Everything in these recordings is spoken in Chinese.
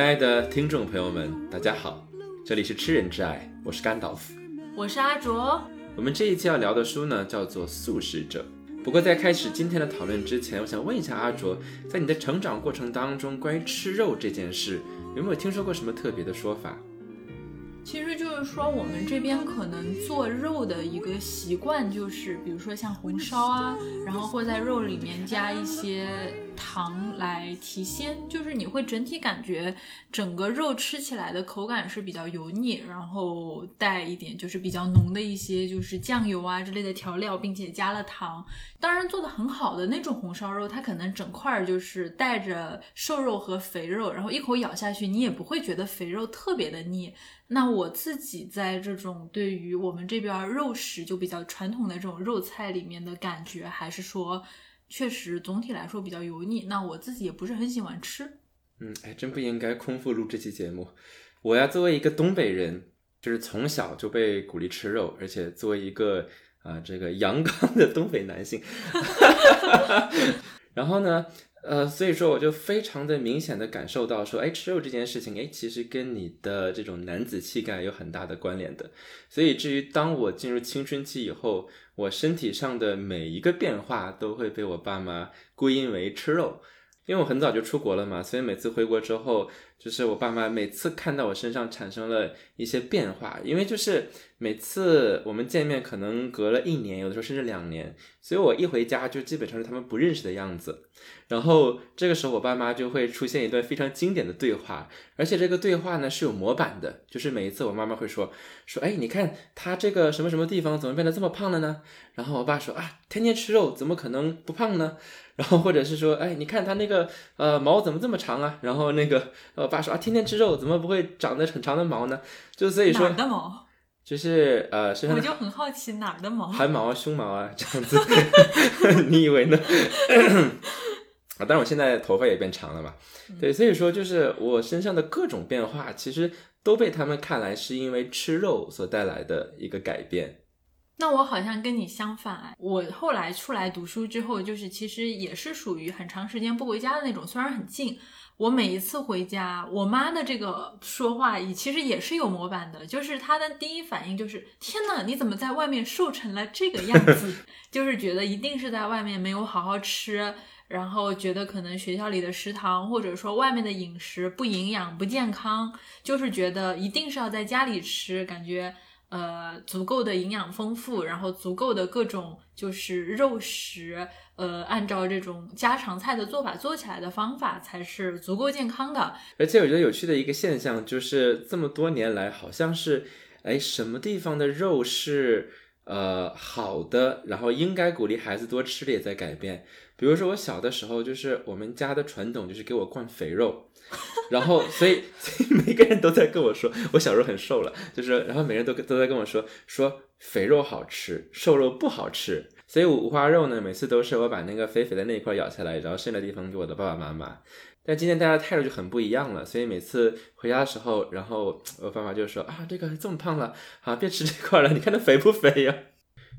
亲爱的听众朋友们，大家好，这里是吃人之爱，我是甘道夫。我是阿卓，我们这一期要聊的书呢，叫做《素食者》。不过在开始今天的讨论之前，我想问一下阿卓，在你的成长过程当中，关于吃肉这件事，有没有听说过什么特别的说法？其实就是说我们这边可能做肉的一个习惯就是，比如说像红烧啊，然后会在肉里面加一些糖来提鲜，就是你会整体感觉整个肉吃起来的口感是比较油腻，然后带一点就是比较浓的一些就是酱油啊之类的调料，并且加了糖。当然做的很好的那种红烧肉，它可能整块儿就是带着瘦肉和肥肉，然后一口咬下去，你也不会觉得肥肉特别的腻。那我自己在这种对于我们这边肉食就比较传统的这种肉菜里面的感觉，还是说确实总体来说比较油腻。那我自己也不是很喜欢吃。嗯，哎，真不应该空腹录这期节目。我呀，作为一个东北人，就是从小就被鼓励吃肉，而且作为一个啊、这个阳刚的东北男性，然后呢，呃，所以说我就非常的明显的感受到说，哎，吃肉这件事情，哎，其实跟你的这种男子气概有很大的关联的。所以至于当我进入青春期以后，我身体上的每一个变化都会被我爸妈归因为吃肉。因为我很早就出国了嘛，所以每次回国之后，就是我爸妈每次看到我身上产生了一些变化，因为就是每次我们见面可能隔了一年，有的时候甚至两年，所以我一回家就基本上是他们不认识的样子。然后这个时候我爸妈就会出现一段非常经典的对话，而且这个对话呢是有模板的，就是每一次我妈妈会说说，哎，你看他这个什么什么地方怎么变得这么胖了呢？然后我爸说啊，天天吃肉怎么可能不胖呢？然后或者是说，哎，你看他那个呃毛怎么这么长啊？然后那个我爸说啊，天天吃肉怎么不会长得很长的毛呢？就所以哪说儿的毛？就是呃身上我就很好奇哪儿的毛。汗毛啊、胸毛啊这样子，你以为呢？啊，但是我现在头发也变长了嘛，对，所以说就是我身上的各种变化，其实都被他们看来是因为吃肉所带来的一个改变。那我好像跟你相反哎，我后来出来读书之后，就是其实也是属于很长时间不回家的那种，虽然很近。我每一次回家，我妈的这个说话也其实也是有模板的，就是她的第一反应就是：天呐，你怎么在外面瘦成了这个样子？就是觉得一定是在外面没有好好吃，然后觉得可能学校里的食堂或者说外面的饮食不营养、不健康，就是觉得一定是要在家里吃，感觉。呃，足够的营养丰富，然后足够的各种就是肉食，呃，按照这种家常菜的做法做起来的方法才是足够健康的。而且我觉得有趣的一个现象就是，这么多年来，好像是，哎，什么地方的肉是呃好的，然后应该鼓励孩子多吃的也在改变。比如说我小的时候，就是我们家的传统就是给我灌肥肉，然后所以所以每个人都在跟我说，我小时候很瘦了，就是然后每个人都都在跟我说说肥肉好吃，瘦肉不好吃。所以五花肉呢，每次都是我把那个肥肥的那一块咬下来，然后剩的地方给我的爸爸妈妈。但今天大家的态度就很不一样了，所以每次回家的时候，然后我爸妈就说啊，这个这么胖了，啊，别吃这块了，你看它肥不肥呀？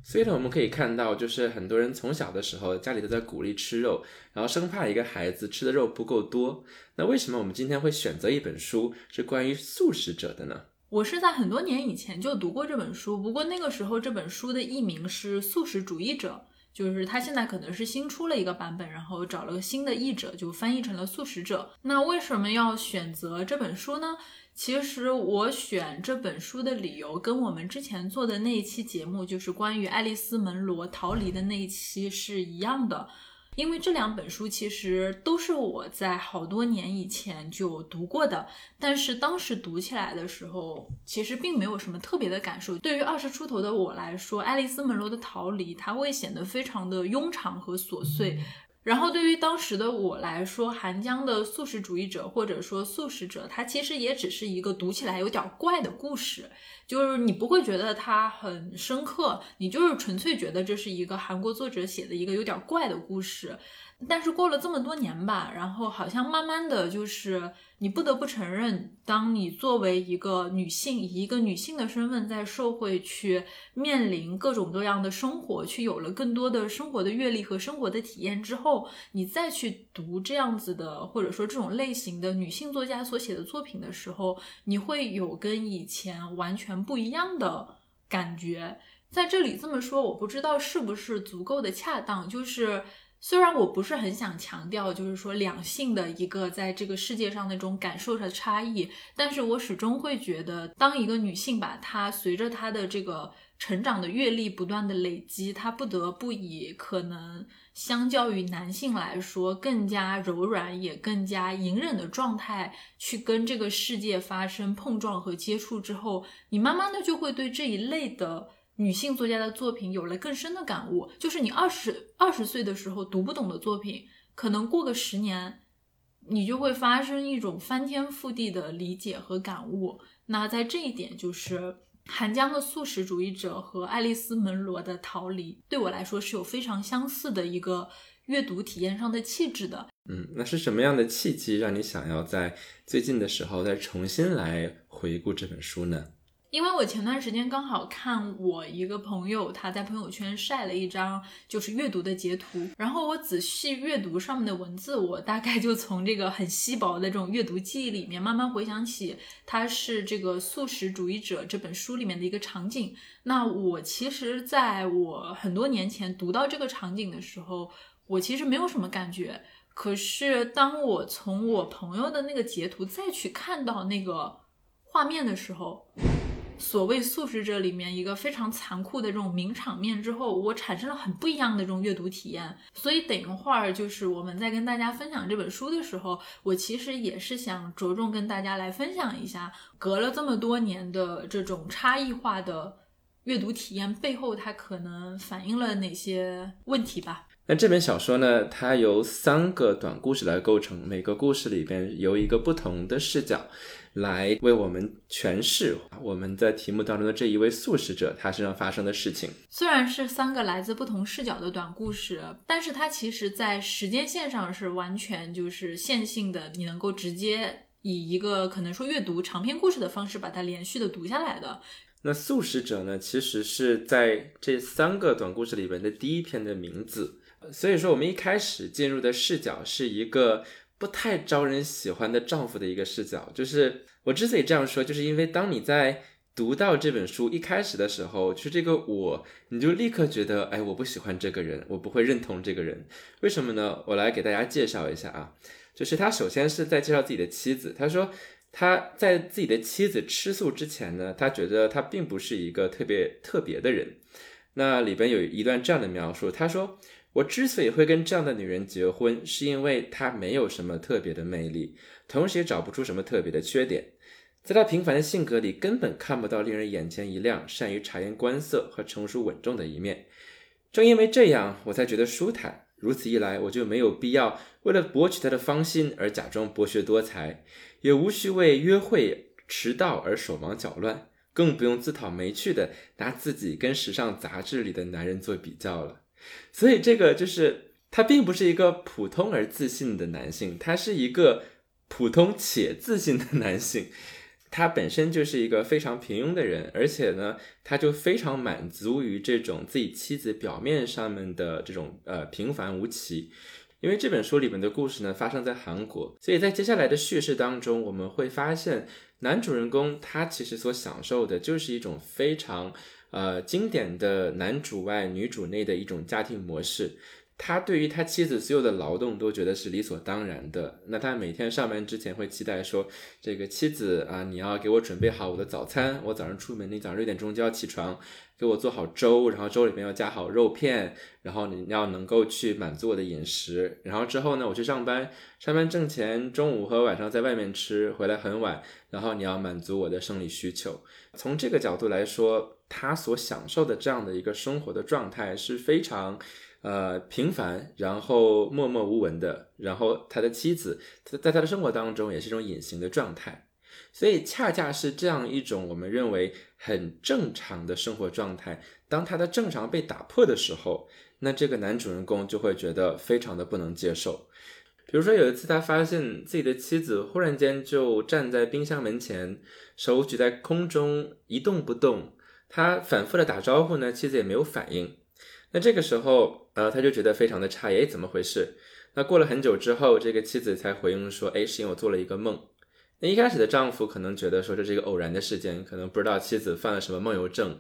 所以呢，我们可以看到，就是很多人从小的时候家里都在鼓励吃肉，然后生怕一个孩子吃的肉不够多。那为什么我们今天会选择一本书是关于素食者的呢？我是在很多年以前就读过这本书，不过那个时候这本书的译名是《素食主义者》，就是它现在可能是新出了一个版本，然后找了个新的译者，就翻译成了《素食者》。那为什么要选择这本书呢？其实我选这本书的理由跟我们之前做的那一期节目，就是关于爱丽丝·门罗逃离的那一期是一样的。因为这两本书其实都是我在好多年以前就读过的，但是当时读起来的时候，其实并没有什么特别的感受。对于二十出头的我来说，《爱丽丝门罗的逃离》它会显得非常的庸常和琐碎。然后对于当时的我来说，韩江的素食主义者或者说素食者，他其实也只是一个读起来有点怪的故事，就是你不会觉得它很深刻，你就是纯粹觉得这是一个韩国作者写的一个有点怪的故事。但是过了这么多年吧，然后好像慢慢的就是你不得不承认，当你作为一个女性，以一个女性的身份在社会去面临各种各样的生活，去有了更多的生活的阅历和生活的体验之后，你再去读这样子的或者说这种类型的女性作家所写的作品的时候，你会有跟以前完全不一样的感觉。在这里这么说，我不知道是不是足够的恰当，就是。虽然我不是很想强调，就是说两性的一个在这个世界上那种感受上的差异，但是我始终会觉得，当一个女性吧，她随着她的这个成长的阅历不断的累积，她不得不以可能相较于男性来说更加柔软也更加隐忍的状态去跟这个世界发生碰撞和接触之后，你慢慢的就会对这一类的。女性作家的作品有了更深的感悟，就是你二十二十岁的时候读不懂的作品，可能过个十年，你就会发生一种翻天覆地的理解和感悟。那在这一点，就是韩江的素食主义者和爱丽丝门罗的逃离，对我来说是有非常相似的一个阅读体验上的气质的。嗯，那是什么样的契机让你想要在最近的时候再重新来回顾这本书呢？因为我前段时间刚好看我一个朋友他在朋友圈晒了一张就是阅读的截图，然后我仔细阅读上面的文字，我大概就从这个很稀薄的这种阅读记忆里面慢慢回想起，它是这个素食主义者这本书里面的一个场景。那我其实在我很多年前读到这个场景的时候，我其实没有什么感觉。可是当我从我朋友的那个截图再去看到那个画面的时候，所谓素食者里面一个非常残酷的这种名场面之后，我产生了很不一样的这种阅读体验。所以等一会儿就是我们在跟大家分享这本书的时候，我其实也是想着重跟大家来分享一下，隔了这么多年的这种差异化的阅读体验背后，它可能反映了哪些问题吧。那这本小说呢，它由三个短故事来构成，每个故事里边由一个不同的视角。来为我们诠释我们在题目当中的这一位素食者他身上发生的事情。虽然是三个来自不同视角的短故事，但是它其实在时间线上是完全就是线性的，你能够直接以一个可能说阅读长篇故事的方式把它连续的读下来的。那素食者呢，其实是在这三个短故事里边的第一篇的名字，所以说我们一开始进入的视角是一个。不太招人喜欢的丈夫的一个视角，就是我之所以这样说，就是因为当你在读到这本书一开始的时候，就这个我，你就立刻觉得，哎，我不喜欢这个人，我不会认同这个人，为什么呢？我来给大家介绍一下啊，就是他首先是在介绍自己的妻子，他说他在自己的妻子吃素之前呢，他觉得他并不是一个特别特别的人，那里边有一段这样的描述，他说。我之所以会跟这样的女人结婚，是因为她没有什么特别的魅力，同时也找不出什么特别的缺点，在她平凡的性格里，根本看不到令人眼前一亮、善于察言观色和成熟稳重的一面。正因为这样，我才觉得舒坦。如此一来，我就没有必要为了博取她的芳心而假装博学多才，也无需为约会迟到而手忙脚乱，更不用自讨没趣的拿自己跟时尚杂志里的男人做比较了。所以，这个就是他并不是一个普通而自信的男性，他是一个普通且自信的男性。他本身就是一个非常平庸的人，而且呢，他就非常满足于这种自己妻子表面上面的这种呃平凡无奇。因为这本书里面的故事呢发生在韩国，所以在接下来的叙事当中，我们会发现男主人公他其实所享受的就是一种非常。呃，经典的男主外女主内的一种家庭模式，他对于他妻子所有的劳动都觉得是理所当然的。那他每天上班之前会期待说，这个妻子啊，你要给我准备好我的早餐。我早上出门，你早上六点钟就要起床，给我做好粥，然后粥里面要加好肉片，然后你要能够去满足我的饮食。然后之后呢，我去上班，上班挣钱，中午和晚上在外面吃，回来很晚，然后你要满足我的生理需求。从这个角度来说，他所享受的这样的一个生活的状态是非常。呃，平凡，然后默默无闻的，然后他的妻子，在在他的生活当中也是一种隐形的状态，所以恰恰是这样一种我们认为很正常的生活状态，当他的正常被打破的时候，那这个男主人公就会觉得非常的不能接受。比如说有一次，他发现自己的妻子忽然间就站在冰箱门前，手举在空中一动不动，他反复的打招呼呢，妻子也没有反应。那这个时候，呃，他就觉得非常的诧异，哎，怎么回事？那过了很久之后，这个妻子才回应说，哎，是因为我做了一个梦。那一开始的丈夫可能觉得说这是一个偶然的事件，可能不知道妻子犯了什么梦游症，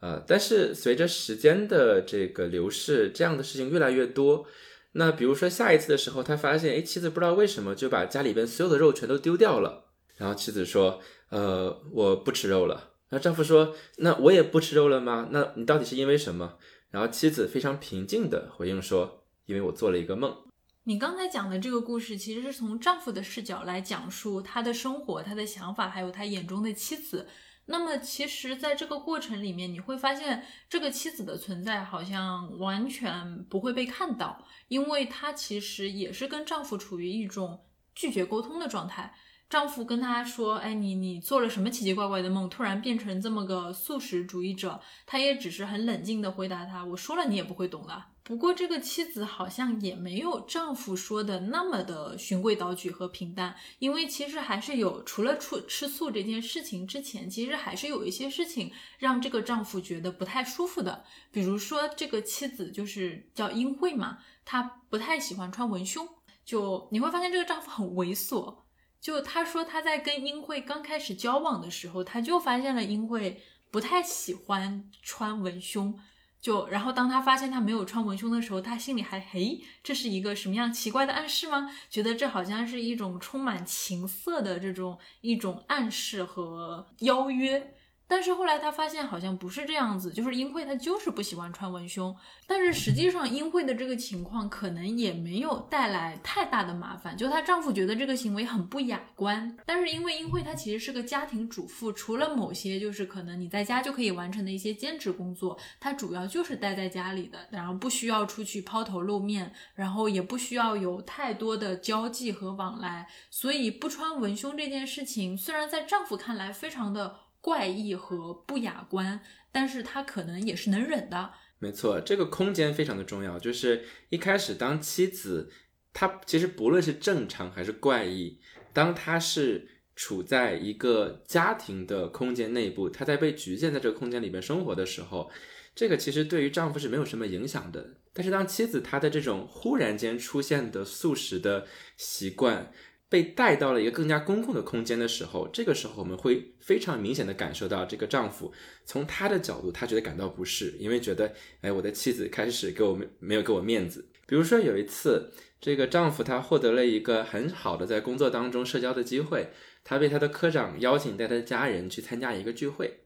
啊，但是随着时间的这个流逝，这样的事情越来越多。那比如说下一次的时候，他发现，哎，妻子不知道为什么就把家里边所有的肉全都丢掉了。然后妻子说，呃，我不吃肉了。那丈夫说，那我也不吃肉了吗？那你到底是因为什么？然后妻子非常平静地回应说：“因为我做了一个梦。”你刚才讲的这个故事，其实是从丈夫的视角来讲述他的生活、他的想法，还有他眼中的妻子。那么，其实，在这个过程里面，你会发现这个妻子的存在好像完全不会被看到，因为她其实也是跟丈夫处于一种拒绝沟通的状态。丈夫跟她说：“哎，你你做了什么奇奇怪怪的梦？突然变成这么个素食主义者？”她也只是很冷静的回答他：“我说了，你也不会懂的。”不过这个妻子好像也没有丈夫说的那么的循规蹈矩和平淡，因为其实还是有除了吃吃素这件事情之前，其实还是有一些事情让这个丈夫觉得不太舒服的。比如说，这个妻子就是叫英惠嘛，她不太喜欢穿文胸，就你会发现这个丈夫很猥琐。就他说他在跟英惠刚开始交往的时候，他就发现了英惠不太喜欢穿文胸。就然后当他发现他没有穿文胸的时候，他心里还嘿，这是一个什么样奇怪的暗示吗？觉得这好像是一种充满情色的这种一种暗示和邀约。但是后来她发现好像不是这样子，就是英惠她就是不喜欢穿文胸。但是实际上英惠的这个情况可能也没有带来太大的麻烦，就她丈夫觉得这个行为很不雅观。但是因为英惠她其实是个家庭主妇，除了某些就是可能你在家就可以完成的一些兼职工作，她主要就是待在家里的，然后不需要出去抛头露面，然后也不需要有太多的交际和往来，所以不穿文胸这件事情虽然在丈夫看来非常的。怪异和不雅观，但是他可能也是能忍的。没错，这个空间非常的重要。就是一开始，当妻子，她其实不论是正常还是怪异，当她是处在一个家庭的空间内部，她在被局限在这个空间里面生活的时候，这个其实对于丈夫是没有什么影响的。但是当妻子她的这种忽然间出现的素食的习惯，被带到了一个更加公共的空间的时候，这个时候我们会非常明显的感受到，这个丈夫从他的角度，他觉得感到不适，因为觉得，哎，我的妻子开始给我没没有给我面子。比如说有一次，这个丈夫他获得了一个很好的在工作当中社交的机会，他被他的科长邀请带他的家人去参加一个聚会。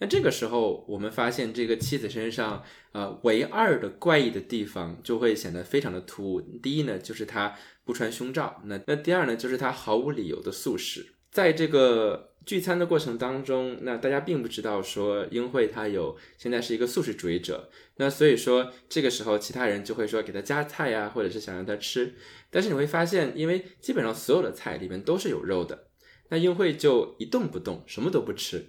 那这个时候，我们发现这个妻子身上，呃，唯二的怪异的地方就会显得非常的突兀。第一呢，就是她不穿胸罩；那那第二呢，就是她毫无理由的素食。在这个聚餐的过程当中，那大家并不知道说英惠她有现在是一个素食主义者。那所以说这个时候，其他人就会说给她夹菜呀，或者是想让她吃。但是你会发现，因为基本上所有的菜里面都是有肉的，那英惠就一动不动，什么都不吃。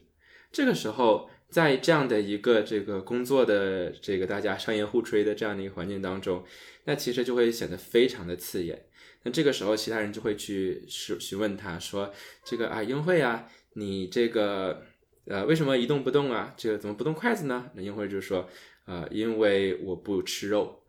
这个时候，在这样的一个这个工作的这个大家商业互吹的这样的一个环境当中，那其实就会显得非常的刺眼。那这个时候，其他人就会去询询问他说：“这个啊，英慧啊，你这个呃为什么一动不动啊？这个怎么不动筷子呢？”那英慧就说：“呃，因为我不吃肉，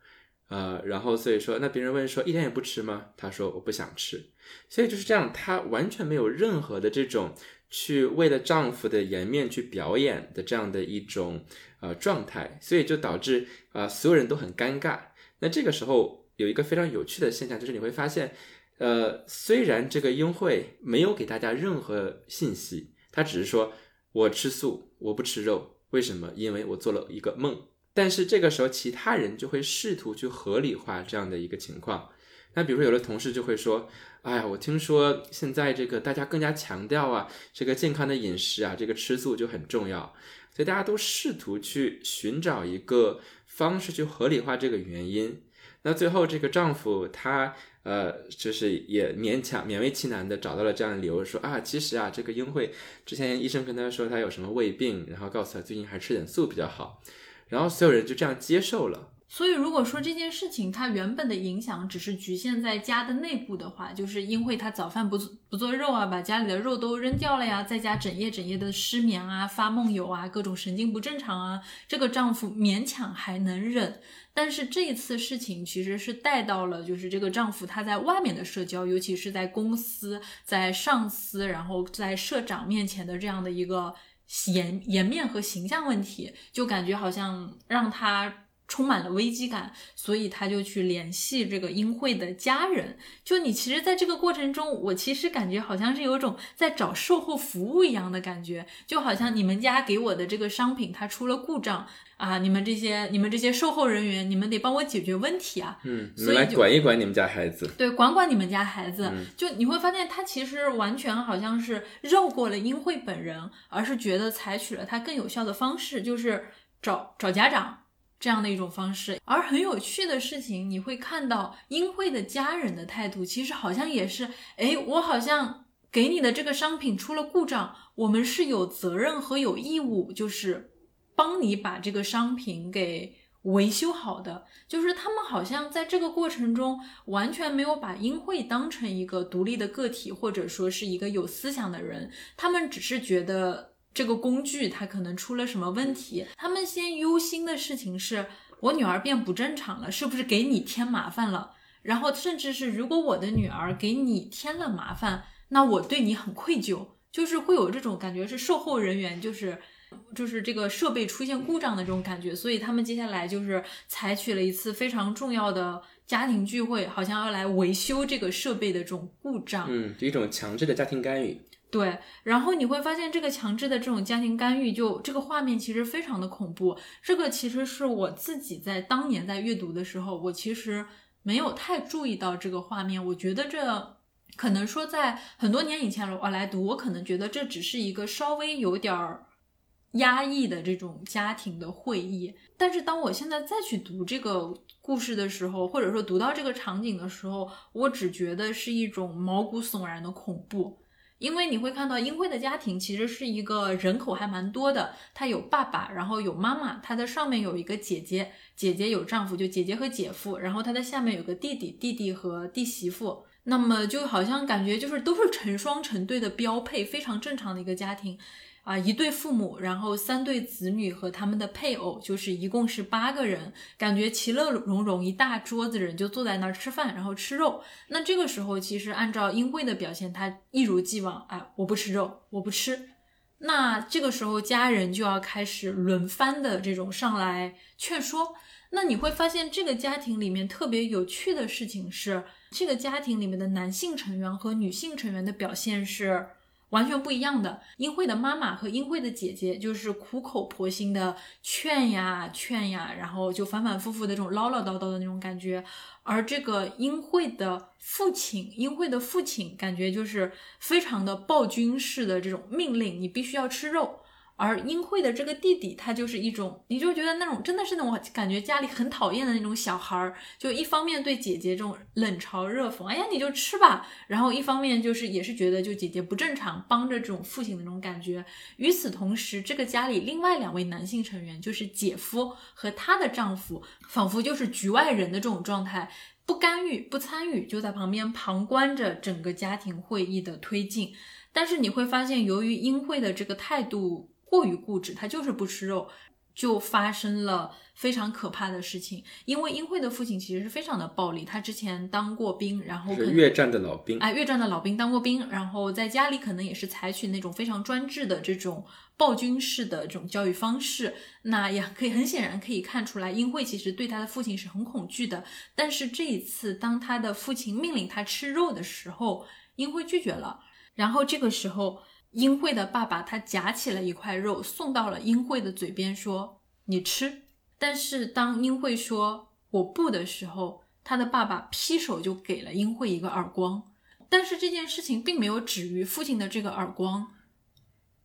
呃，然后所以说，那别人问说一点也不吃吗？他说我不想吃。所以就是这样，他完全没有任何的这种。”去为了丈夫的颜面去表演的这样的一种呃状态，所以就导致啊所有人都很尴尬。那这个时候有一个非常有趣的现象，就是你会发现，呃，虽然这个英惠没有给大家任何信息，他只是说我吃素，我不吃肉，为什么？因为我做了一个梦。但是这个时候，其他人就会试图去合理化这样的一个情况。那比如说，有的同事就会说：“哎呀，我听说现在这个大家更加强调啊，这个健康的饮食啊，这个吃素就很重要。”所以大家都试图去寻找一个方式去合理化这个原因。那最后，这个丈夫他呃，就是也勉强勉为其难的找到了这样的理由，说啊，其实啊，这个英惠之前医生跟他说他有什么胃病，然后告诉他最近还吃点素比较好。然后所有人就这样接受了。所以，如果说这件事情它原本的影响只是局限在家的内部的话，就是因为他早饭不不做肉啊，把家里的肉都扔掉了呀，在家整夜整夜的失眠啊、发梦游啊、各种神经不正常啊，这个丈夫勉强还能忍。但是这一次事情其实是带到了，就是这个丈夫他在外面的社交，尤其是在公司、在上司，然后在社长面前的这样的一个。颜颜面和形象问题，就感觉好像让他充满了危机感，所以他就去联系这个英惠的家人。就你其实，在这个过程中，我其实感觉好像是有种在找售后服务一样的感觉，就好像你们家给我的这个商品它出了故障。啊！你们这些、你们这些售后人员，你们得帮我解决问题啊！嗯，你们来管一管你们家孩子。对，管管你们家孩子。就你会发现，他其实完全好像是绕过了英惠本人，而是觉得采取了他更有效的方式，就是找找家长这样的一种方式。而很有趣的事情，你会看到英惠的家人的态度，其实好像也是，哎，我好像给你的这个商品出了故障，我们是有责任和有义务，就是。帮你把这个商品给维修好的，就是他们好像在这个过程中完全没有把英惠当成一个独立的个体，或者说是一个有思想的人。他们只是觉得这个工具它可能出了什么问题，他们先忧心的事情是我女儿变不正常了，是不是给你添麻烦了？然后甚至是如果我的女儿给你添了麻烦，那我对你很愧疚，就是会有这种感觉，是售后人员就是。就是这个设备出现故障的这种感觉，所以他们接下来就是采取了一次非常重要的家庭聚会，好像要来维修这个设备的这种故障。嗯，一种强制的家庭干预。对，然后你会发现这个强制的这种家庭干预，就这个画面其实非常的恐怖。这个其实是我自己在当年在阅读的时候，我其实没有太注意到这个画面。我觉得这可能说在很多年以前我来读，我可能觉得这只是一个稍微有点儿。压抑的这种家庭的会议，但是当我现在再去读这个故事的时候，或者说读到这个场景的时候，我只觉得是一种毛骨悚然的恐怖。因为你会看到英辉的家庭其实是一个人口还蛮多的，他有爸爸，然后有妈妈，他的上面有一个姐姐，姐姐有丈夫，就姐姐和姐夫，然后他的下面有个弟弟，弟弟和弟媳妇。那么就好像感觉就是都是成双成对的标配，非常正常的一个家庭。啊，一对父母，然后三对子女和他们的配偶，就是一共是八个人，感觉其乐融融，一大桌子人就坐在那儿吃饭，然后吃肉。那这个时候，其实按照英惠的表现，他一如既往，哎，我不吃肉，我不吃。那这个时候，家人就要开始轮番的这种上来劝说。那你会发现，这个家庭里面特别有趣的事情是，这个家庭里面的男性成员和女性成员的表现是。完全不一样的，英慧的妈妈和英慧的姐姐就是苦口婆心的劝呀劝呀，然后就反反复复的这种唠唠叨叨的那种感觉，而这个英慧的父亲，英慧的父亲感觉就是非常的暴君式的这种命令，你必须要吃肉。而英惠的这个弟弟，他就是一种，你就觉得那种真的是那种感觉家里很讨厌的那种小孩儿，就一方面对姐姐这种冷嘲热讽，哎呀你就吃吧，然后一方面就是也是觉得就姐姐不正常，帮着这种父亲的那种感觉。与此同时，这个家里另外两位男性成员，就是姐夫和她的丈夫，仿佛就是局外人的这种状态，不干预、不参与，就在旁边旁观着整个家庭会议的推进。但是你会发现，由于英惠的这个态度。过于固执，他就是不吃肉。就发生了非常可怕的事情。因为英惠的父亲其实是非常的暴力，他之前当过兵，然后是越战的老兵，哎，越战的老兵当过兵，然后在家里可能也是采取那种非常专制的这种暴君式的这种教育方式。那也可以很显然可以看出来，英惠其实对他的父亲是很恐惧的。但是这一次，当他的父亲命令他吃肉的时候，英惠拒绝了。然后这个时候，英惠的爸爸他夹起了一块肉送到了英惠的嘴边，说：“你吃。”但是当英惠说“我不”的时候，他的爸爸劈手就给了英惠一个耳光。但是这件事情并没有止于父亲的这个耳光。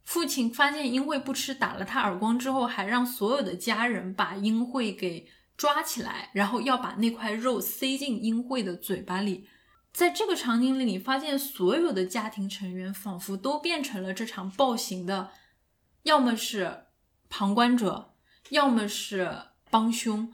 父亲发现英惠不吃，打了他耳光之后，还让所有的家人把英惠给抓起来，然后要把那块肉塞进英惠的嘴巴里。在这个场景里，你发现所有的家庭成员仿佛都变成了这场暴行的，要么是旁观者，要么是帮凶，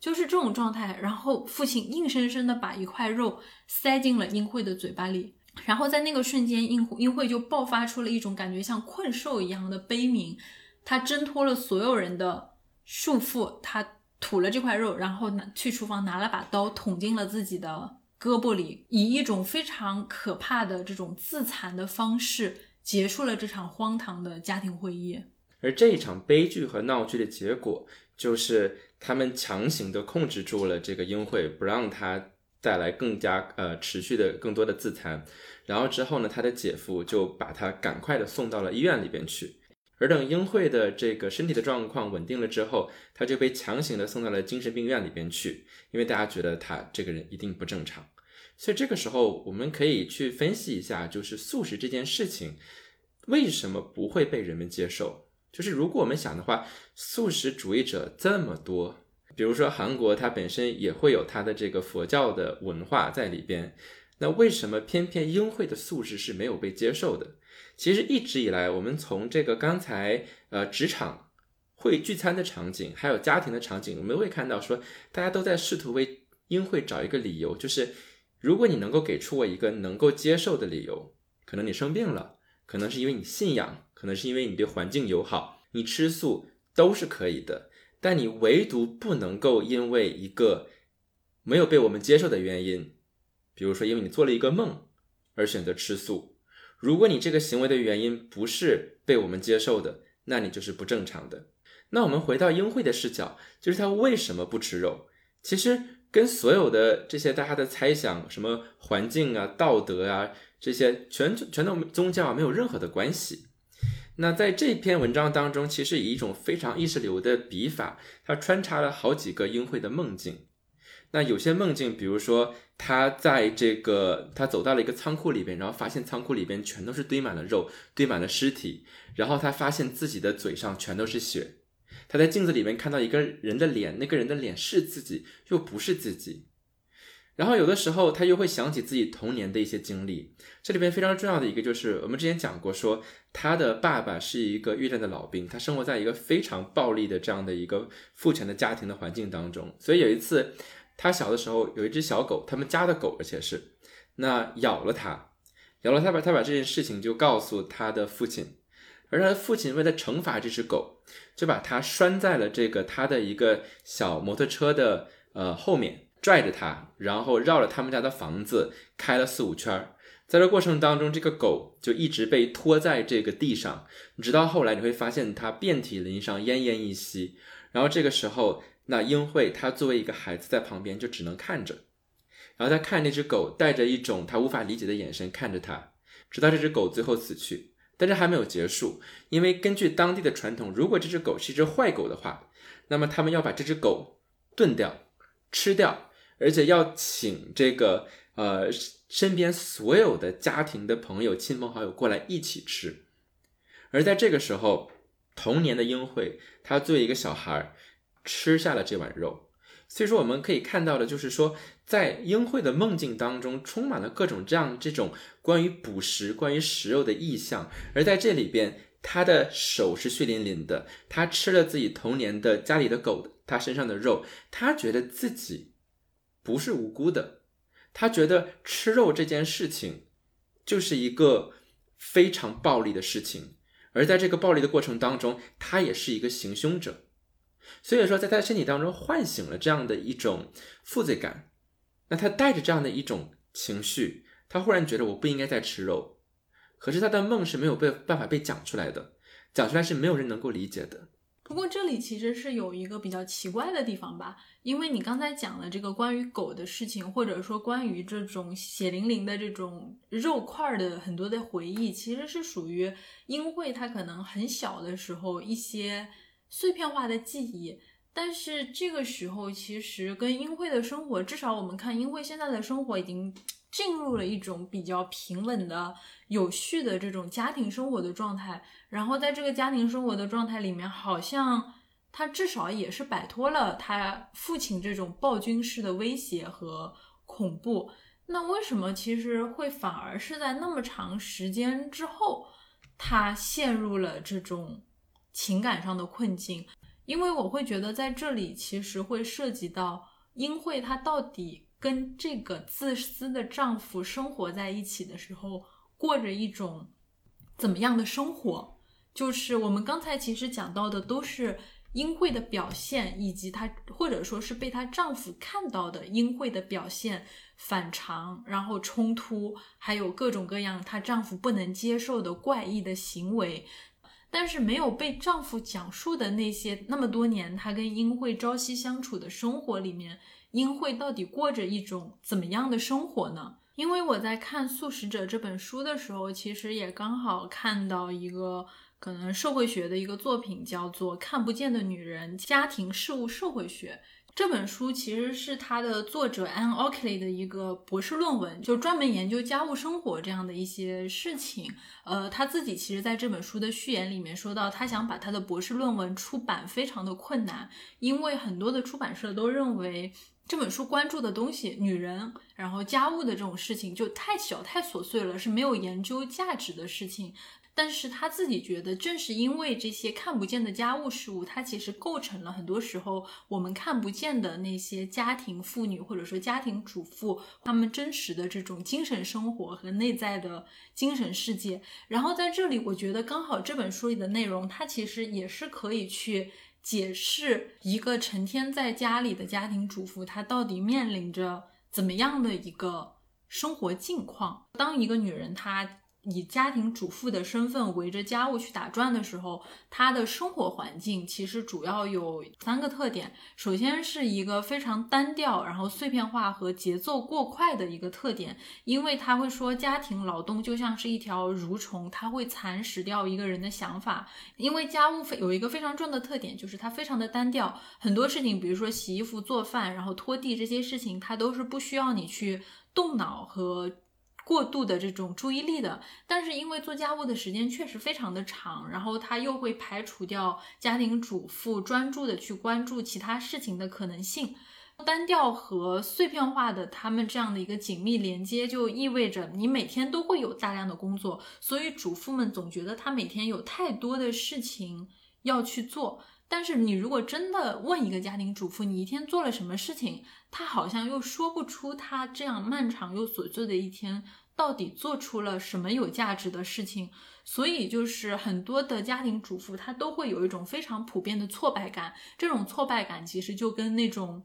就是这种状态。然后父亲硬生生的把一块肉塞进了英惠的嘴巴里。然后在那个瞬间，英英惠就爆发出了一种感觉像困兽一样的悲鸣，他挣脱了所有人的束缚，他吐了这块肉，然后拿去厨房拿了把刀捅进了自己的胳膊里，以一种非常可怕的这种自残的方式结束了这场荒唐的家庭会议。而这一场悲剧和闹剧的结果，就是他们强行的控制住了这个英惠，不让他。带来更加呃持续的更多的自残，然后之后呢，他的姐夫就把他赶快的送到了医院里边去。而等英惠的这个身体的状况稳定了之后，他就被强行的送到了精神病院里边去，因为大家觉得他这个人一定不正常。所以这个时候我们可以去分析一下，就是素食这件事情为什么不会被人们接受？就是如果我们想的话，素食主义者这么多。比如说韩国，它本身也会有它的这个佛教的文化在里边，那为什么偏偏英会的素食是没有被接受的？其实一直以来，我们从这个刚才呃职场会聚餐的场景，还有家庭的场景，我们会看到说，大家都在试图为英会找一个理由，就是如果你能够给出我一个能够接受的理由，可能你生病了，可能是因为你信仰，可能是因为你对环境友好，你吃素都是可以的。但你唯独不能够因为一个没有被我们接受的原因，比如说因为你做了一个梦而选择吃素。如果你这个行为的原因不是被我们接受的，那你就是不正常的。那我们回到英惠的视角，就是他为什么不吃肉？其实跟所有的这些大家的猜想，什么环境啊、道德啊这些，全全都宗教啊，没有任何的关系。那在这篇文章当中，其实以一种非常意识流的笔法，它穿插了好几个英会的梦境。那有些梦境，比如说他在这个他走到了一个仓库里边，然后发现仓库里边全都是堆满了肉，堆满了尸体，然后他发现自己的嘴上全都是血。他在镜子里面看到一个人的脸，那个人的脸是自己，又不是自己。然后有的时候他又会想起自己童年的一些经历。这里边非常重要的一个就是，我们之前讲过说。他的爸爸是一个越战的老兵，他生活在一个非常暴力的这样的一个父权的家庭的环境当中。所以有一次，他小的时候有一只小狗，他们家的狗，而且是那咬了他，咬了他，把他把这件事情就告诉他的父亲，而他的父亲为了惩罚这只狗，就把它拴在了这个他的一个小摩托车的呃后面，拽着它，然后绕着他们家的房子开了四五圈儿。在这过程当中，这个狗就一直被拖在这个地上，直到后来你会发现它遍体鳞伤、奄奄一息。然后这个时候，那英惠她作为一个孩子在旁边就只能看着，然后他看那只狗带着一种他无法理解的眼神看着他，直到这只狗最后死去。但这还没有结束，因为根据当地的传统，如果这只狗是一只坏狗的话，那么他们要把这只狗炖掉、吃掉，而且要请这个呃。身边所有的家庭的朋友、亲朋好友过来一起吃，而在这个时候，童年的英惠，他作为一个小孩吃下了这碗肉。所以说，我们可以看到的，就是说，在英惠的梦境当中，充满了各种这样这种关于捕食、关于食肉的意象。而在这里边，他的手是血淋淋的，他吃了自己童年的家里的狗他身上的肉，他觉得自己不是无辜的。他觉得吃肉这件事情就是一个非常暴力的事情，而在这个暴力的过程当中，他也是一个行凶者。所以说在他身体当中唤醒了这样的一种负罪感。那他带着这样的一种情绪，他忽然觉得我不应该再吃肉，可是他的梦是没有被办法被讲出来的，讲出来是没有人能够理解的。不过这里其实是有一个比较奇怪的地方吧，因为你刚才讲了这个关于狗的事情，或者说关于这种血淋淋的这种肉块的很多的回忆，其实是属于英惠她可能很小的时候一些碎片化的记忆。但是这个时候，其实跟英惠的生活，至少我们看英惠现在的生活已经进入了一种比较平稳的、有序的这种家庭生活的状态。然后在这个家庭生活的状态里面，好像他至少也是摆脱了他父亲这种暴君式的威胁和恐怖。那为什么其实会反而是在那么长时间之后，他陷入了这种情感上的困境？因为我会觉得在这里其实会涉及到英惠她到底跟这个自私的丈夫生活在一起的时候，过着一种怎么样的生活？就是我们刚才其实讲到的都是英惠的表现，以及她或者说是被她丈夫看到的英惠的表现反常，然后冲突，还有各种各样她丈夫不能接受的怪异的行为。但是没有被丈夫讲述的那些那么多年，她跟英惠朝夕相处的生活里面，英惠到底过着一种怎么样的生活呢？因为我在看《素食者》这本书的时候，其实也刚好看到一个可能社会学的一个作品，叫做《看不见的女人：家庭事务社会学》。这本书其实是他的作者 Anne Oakley 的一个博士论文，就专门研究家务生活这样的一些事情。呃，他自己其实在这本书的序言里面说到，他想把他的博士论文出版非常的困难，因为很多的出版社都认为这本书关注的东西，女人然后家务的这种事情就太小太琐碎了，是没有研究价值的事情。但是他自己觉得，正是因为这些看不见的家务事务，它其实构成了很多时候我们看不见的那些家庭妇女或者说家庭主妇她们真实的这种精神生活和内在的精神世界。然后在这里，我觉得刚好这本书里的内容，它其实也是可以去解释一个成天在家里的家庭主妇，她到底面临着怎么样的一个生活境况。当一个女人她。以家庭主妇的身份围着家务去打转的时候，她的生活环境其实主要有三个特点。首先是一个非常单调，然后碎片化和节奏过快的一个特点，因为他会说家庭劳动就像是一条蠕虫，它会蚕食掉一个人的想法。因为家务有一个非常重要的特点，就是它非常的单调，很多事情，比如说洗衣服、做饭，然后拖地这些事情，它都是不需要你去动脑和。过度的这种注意力的，但是因为做家务的时间确实非常的长，然后他又会排除掉家庭主妇专注的去关注其他事情的可能性。单调和碎片化的他们这样的一个紧密连接，就意味着你每天都会有大量的工作，所以主妇们总觉得她每天有太多的事情要去做。但是你如果真的问一个家庭主妇，你一天做了什么事情，她好像又说不出她这样漫长又琐碎的一天到底做出了什么有价值的事情。所以就是很多的家庭主妇，她都会有一种非常普遍的挫败感。这种挫败感其实就跟那种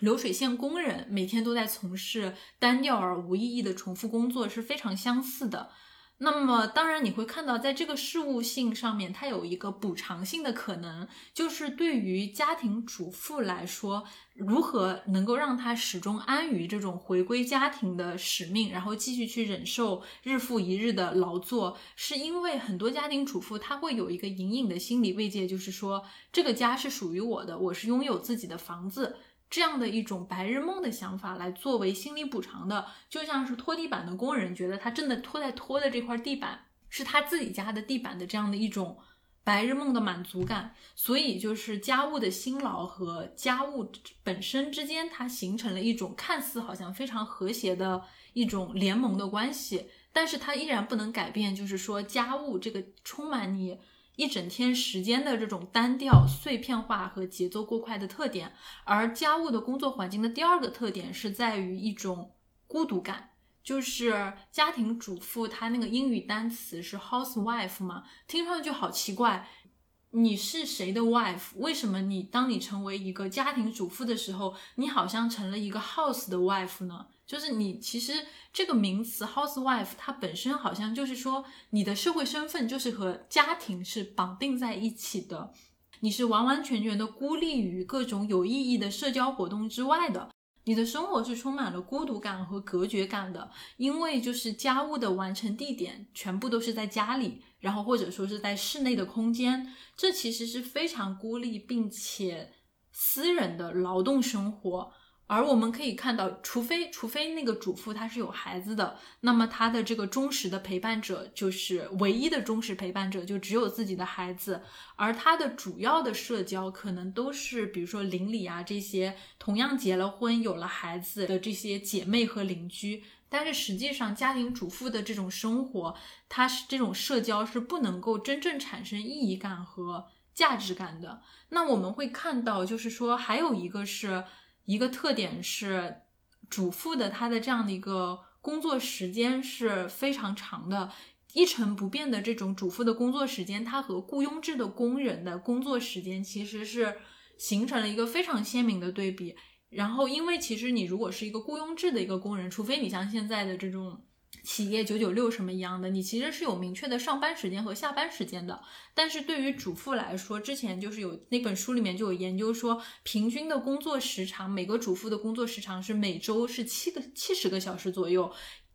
流水线工人每天都在从事单调而无意义的重复工作是非常相似的。那么，当然你会看到，在这个事务性上面，它有一个补偿性的可能，就是对于家庭主妇来说，如何能够让她始终安于这种回归家庭的使命，然后继续去忍受日复一日的劳作，是因为很多家庭主妇她会有一个隐隐的心理慰藉，就是说这个家是属于我的，我是拥有自己的房子。这样的一种白日梦的想法来作为心理补偿的，就像是拖地板的工人觉得他真的拖在拖的这块地板是他自己家的地板的这样的一种白日梦的满足感，所以就是家务的辛劳和家务本身之间，它形成了一种看似好像非常和谐的一种联盟的关系，但是它依然不能改变，就是说家务这个充满你。一整天时间的这种单调、碎片化和节奏过快的特点，而家务的工作环境的第二个特点是在于一种孤独感，就是家庭主妇，她那个英语单词是 housewife 嘛，听上去好奇怪。你是谁的 wife？为什么你当你成为一个家庭主妇的时候，你好像成了一个 house 的 wife 呢？就是你其实这个名词 housewife，它本身好像就是说你的社会身份就是和家庭是绑定在一起的，你是完完全全的孤立于各种有意义的社交活动之外的。你的生活是充满了孤独感和隔绝感的，因为就是家务的完成地点全部都是在家里，然后或者说是在室内的空间，这其实是非常孤立并且私人的劳动生活。而我们可以看到，除非除非那个主妇她是有孩子的，那么她的这个忠实的陪伴者就是唯一的忠实陪伴者，就只有自己的孩子。而她的主要的社交可能都是，比如说邻里啊这些同样结了婚、有了孩子的这些姐妹和邻居。但是实际上，家庭主妇的这种生活，它是这种社交是不能够真正产生意义感和价值感的。那我们会看到，就是说还有一个是。一个特点是，主妇的她的这样的一个工作时间是非常长的，一成不变的这种主妇的工作时间，它和雇佣制的工人的工作时间其实是形成了一个非常鲜明的对比。然后，因为其实你如果是一个雇佣制的一个工人，除非你像现在的这种。企业九九六什么一样的，你其实是有明确的上班时间和下班时间的。但是对于主妇来说，之前就是有那本书里面就有研究说，平均的工作时长，每个主妇的工作时长是每周是七个七十个小时左右。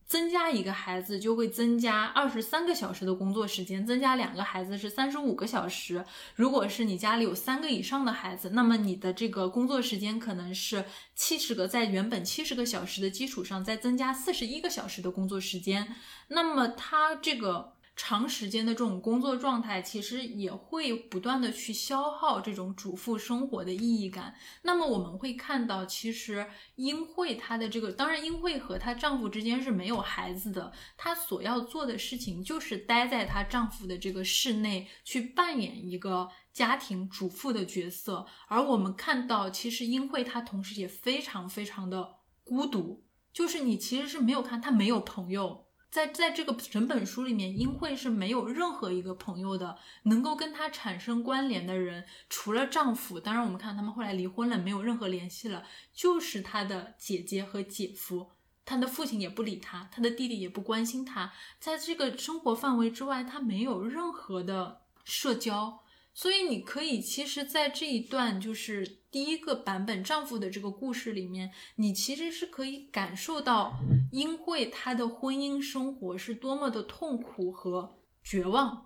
增加一个孩子就会增加二十三个小时的工作时间，增加两个孩子是三十五个小时。如果是你家里有三个以上的孩子，那么你的这个工作时间可能是七十个，在原本七十个小时的基础上再增加四十一个小时的工作时间。那么他这个。长时间的这种工作状态，其实也会不断的去消耗这种主妇生活的意义感。那么我们会看到，其实英惠她的这个，当然英惠和她丈夫之间是没有孩子的，她所要做的事情就是待在她丈夫的这个室内，去扮演一个家庭主妇的角色。而我们看到，其实英惠她同时也非常非常的孤独，就是你其实是没有看她没有朋友。在在这个整本书里面，英惠是没有任何一个朋友的，能够跟她产生关联的人，除了丈夫。当然，我们看他们后来离婚了，没有任何联系了，就是她的姐姐和姐夫。她的父亲也不理她，她的弟弟也不关心她。在这个生活范围之外，她没有任何的社交。所以你可以，其实，在这一段就是第一个版本丈夫的这个故事里面，你其实是可以感受到英惠她的婚姻生活是多么的痛苦和绝望。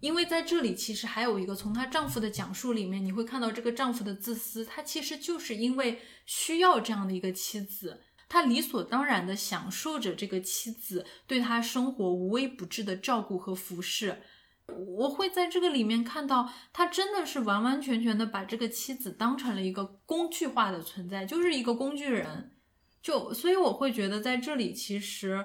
因为在这里，其实还有一个从她丈夫的讲述里面，你会看到这个丈夫的自私，他其实就是因为需要这样的一个妻子，他理所当然的享受着这个妻子对他生活无微不至的照顾和服侍。我会在这个里面看到，他真的是完完全全的把这个妻子当成了一个工具化的存在，就是一个工具人。就所以我会觉得，在这里其实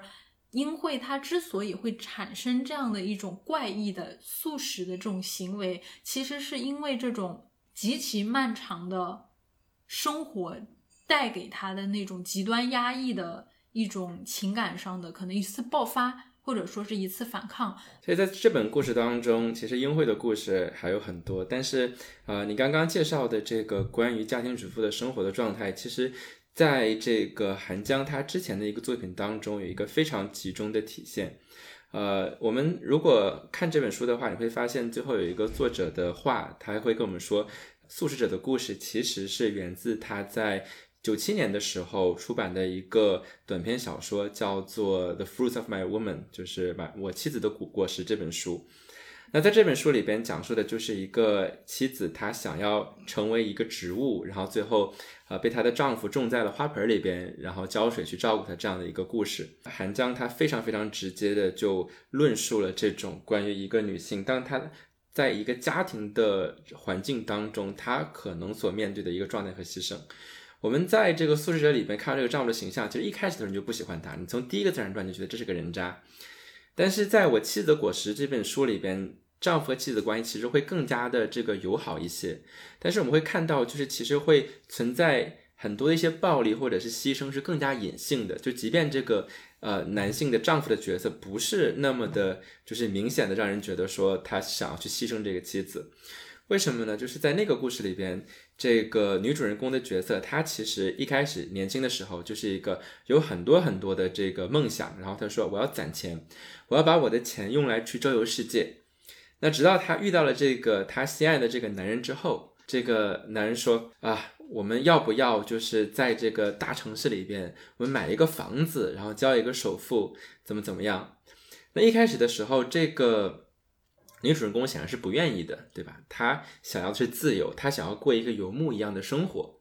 英惠她之所以会产生这样的一种怪异的素食的这种行为，其实是因为这种极其漫长的生活带给她的那种极端压抑的一种情感上的可能一次爆发。或者说是一次反抗，所以在这本故事当中，其实英惠的故事还有很多。但是，呃，你刚刚介绍的这个关于家庭主妇的生活的状态，其实在这个韩江他之前的一个作品当中有一个非常集中的体现。呃，我们如果看这本书的话，你会发现最后有一个作者的话，他会跟我们说，素食者的故事其实是源自他在。九七年的时候出版的一个短篇小说叫做《The Fruits of My Woman》，就是《我妻子的果果实》这本书。那在这本书里边讲述的就是一个妻子，她想要成为一个植物，然后最后呃被她的丈夫种在了花盆里边，然后浇水去照顾她这样的一个故事。韩江他非常非常直接的就论述了这种关于一个女性，当她在一个家庭的环境当中，她可能所面对的一个状态和牺牲。我们在这个《素食者》里面看到这个丈夫的形象，其实一开始的时候你就不喜欢他，你从第一个自然段就觉得这是个人渣。但是在我妻子的果实这本书里边，丈夫和妻子的关系其实会更加的这个友好一些。但是我们会看到，就是其实会存在很多的一些暴力或者是牺牲是更加隐性的。就即便这个呃男性的丈夫的角色不是那么的，就是明显的让人觉得说他想要去牺牲这个妻子。为什么呢？就是在那个故事里边，这个女主人公的角色，她其实一开始年轻的时候就是一个有很多很多的这个梦想，然后她说我要攒钱，我要把我的钱用来去周游世界。那直到她遇到了这个她心爱的这个男人之后，这个男人说啊，我们要不要就是在这个大城市里边，我们买一个房子，然后交一个首付，怎么怎么样？那一开始的时候，这个女主人公显然是不愿意的，对吧？她想要去自由，她想要过一个游牧一样的生活。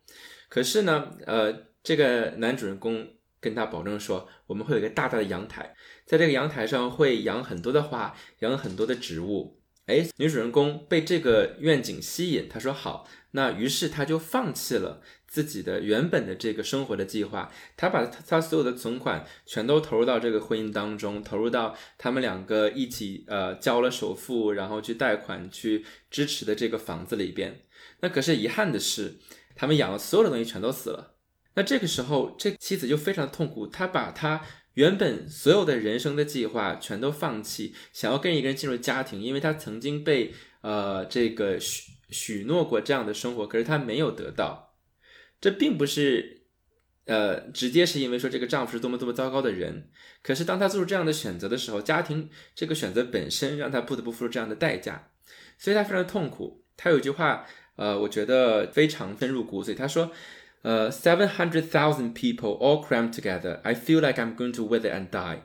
可是呢，呃，这个男主人公跟她保证说，我们会有一个大大的阳台，在这个阳台上会养很多的花，养很多的植物。哎，女主人公被这个愿景吸引，她说好，那于是她就放弃了。自己的原本的这个生活的计划，他把他他所有的存款全都投入到这个婚姻当中，投入到他们两个一起呃交了首付，然后去贷款去支持的这个房子里边。那可是遗憾的是，他们养了所有的东西全都死了。那这个时候，这妻子就非常痛苦，她把她原本所有的人生的计划全都放弃，想要跟一个人进入家庭，因为她曾经被呃这个许许诺过这样的生活，可是她没有得到。这并不是，呃，直接是因为说这个丈夫是多么多么糟糕的人。可是当她做出这样的选择的时候，家庭这个选择本身让她不得不付出这样的代价，所以她非常痛苦。她有句话，呃，我觉得非常深入骨髓。她说，呃，seven hundred thousand people all crammed together, I feel like I'm going to wither and die.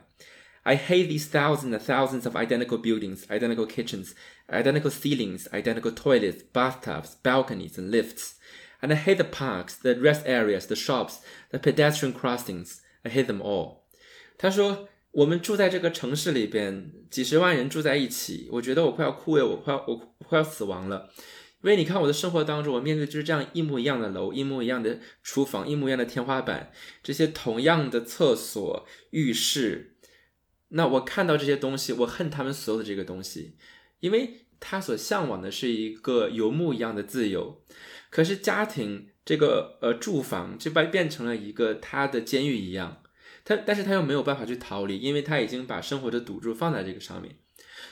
I hate these thousands and thousands of identical buildings, identical kitchens, identical ceilings, identical toilets, bathtubs, balconies, and lifts. And I hate the parks, the rest areas, the shops, the pedestrian crossings. I hate them all. 他说：“我们住在这个城市里边，几十万人住在一起，我觉得我快要枯萎，我快要我快要死亡了。因为你看我的生活当中，我面对就是这样一模一样的楼，一模一样的厨房，一模一样的天花板，这些同样的厕所、浴室。那我看到这些东西，我恨他们所有的这个东西，因为他所向往的是一个游牧一样的自由。”可是家庭这个呃住房就变变成了一个他的监狱一样，他但是他又没有办法去逃离，因为他已经把生活的赌注放在这个上面，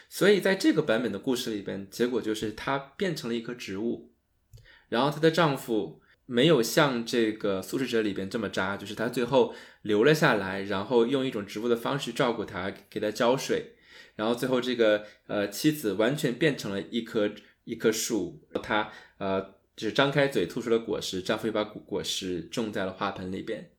所以在这个版本的故事里边，结果就是她变成了一棵植物，然后她的丈夫没有像这个素食者里边这么渣，就是他最后留了下来，然后用一种植物的方式照顾她，给她浇水，然后最后这个呃妻子完全变成了一棵一棵树，她呃。就是张开嘴吐出了果实，丈夫又把果实种在了花盆里边。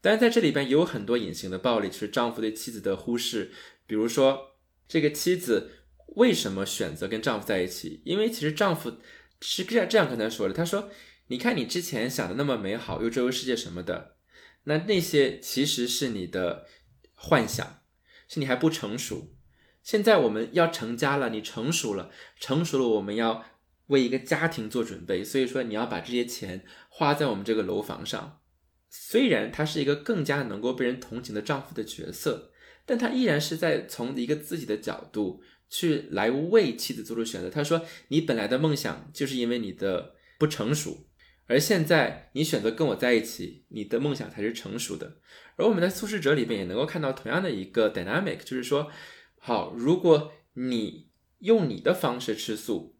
但是在这里边也有很多隐形的暴力，就是丈夫对妻子的忽视。比如说，这个妻子为什么选择跟丈夫在一起？因为其实丈夫是这样这样跟她说的：“他说，你看你之前想的那么美好，又周游世界什么的，那那些其实是你的幻想，是你还不成熟。现在我们要成家了，你成熟了，成熟了，我们要。”为一个家庭做准备，所以说你要把这些钱花在我们这个楼房上。虽然他是一个更加能够被人同情的丈夫的角色，但他依然是在从一个自己的角度去来为妻子做出选择。他说：“你本来的梦想就是因为你的不成熟，而现在你选择跟我在一起，你的梦想才是成熟的。”而我们在《素食者》里面也能够看到同样的一个 dynamic，就是说，好，如果你用你的方式吃素。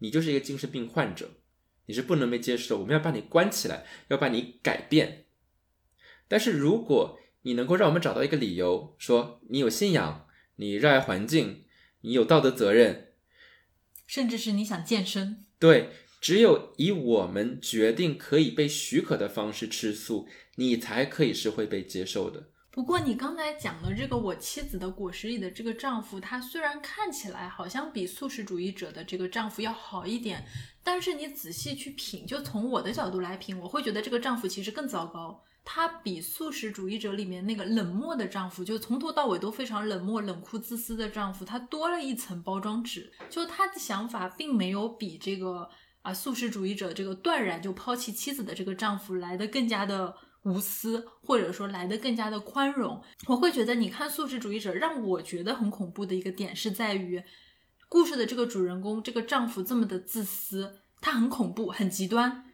你就是一个精神病患者，你是不能被接受的。我们要把你关起来，要把你改变。但是如果你能够让我们找到一个理由，说你有信仰，你热爱环境，你有道德责任，甚至是你想健身，对，只有以我们决定可以被许可的方式吃素，你才可以是会被接受的。不过你刚才讲的这个我妻子的果实里的这个丈夫，他虽然看起来好像比素食主义者的这个丈夫要好一点，但是你仔细去品，就从我的角度来品，我会觉得这个丈夫其实更糟糕。他比素食主义者里面那个冷漠的丈夫，就从头到尾都非常冷漠、冷酷、自私的丈夫，他多了一层包装纸。就他的想法并没有比这个啊素食主义者这个断然就抛弃妻子的这个丈夫来的更加的。无私，或者说来的更加的宽容，我会觉得，你看素食主义者让我觉得很恐怖的一个点是在于，故事的这个主人公这个丈夫这么的自私，他很恐怖，很极端，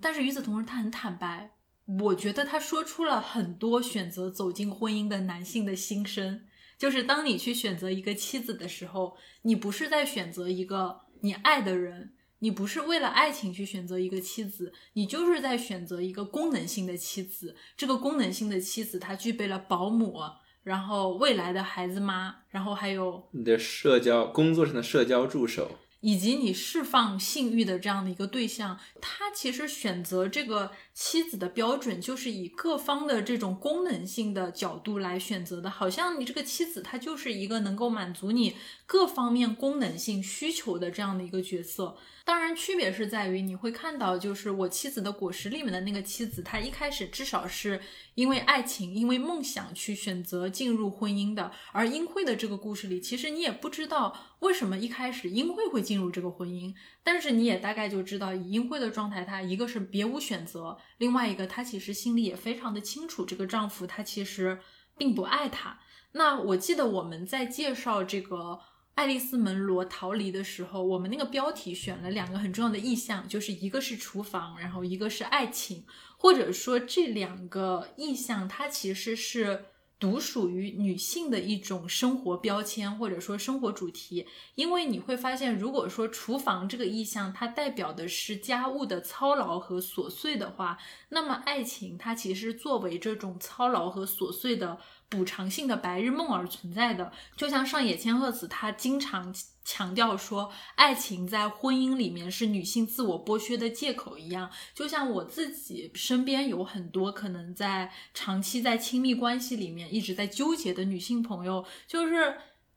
但是与此同时他很坦白，我觉得他说出了很多选择走进婚姻的男性的心声，就是当你去选择一个妻子的时候，你不是在选择一个你爱的人。你不是为了爱情去选择一个妻子，你就是在选择一个功能性的妻子。这个功能性的妻子，她具备了保姆，然后未来的孩子妈，然后还有你的社交工作上的社交助手。以及你释放性欲的这样的一个对象，他其实选择这个妻子的标准就是以各方的这种功能性的角度来选择的，好像你这个妻子她就是一个能够满足你各方面功能性需求的这样的一个角色。当然，区别是在于你会看到，就是我妻子的果实里面的那个妻子，她一开始至少是因为爱情、因为梦想去选择进入婚姻的。而英惠的这个故事里，其实你也不知道为什么一开始英惠会进入这个婚姻，但是你也大概就知道，以英惠的状态，她一个是别无选择，另外一个她其实心里也非常的清楚，这个丈夫他其实并不爱她。那我记得我们在介绍这个。爱丽丝门罗逃离的时候，我们那个标题选了两个很重要的意象，就是一个是厨房，然后一个是爱情，或者说这两个意象它其实是独属于女性的一种生活标签，或者说生活主题。因为你会发现，如果说厨房这个意象它代表的是家务的操劳和琐碎的话，那么爱情它其实作为这种操劳和琐碎的。补偿性的白日梦而存在的，就像上野千鹤子，她经常强调说，爱情在婚姻里面是女性自我剥削的借口一样。就像我自己身边有很多可能在长期在亲密关系里面一直在纠结的女性朋友，就是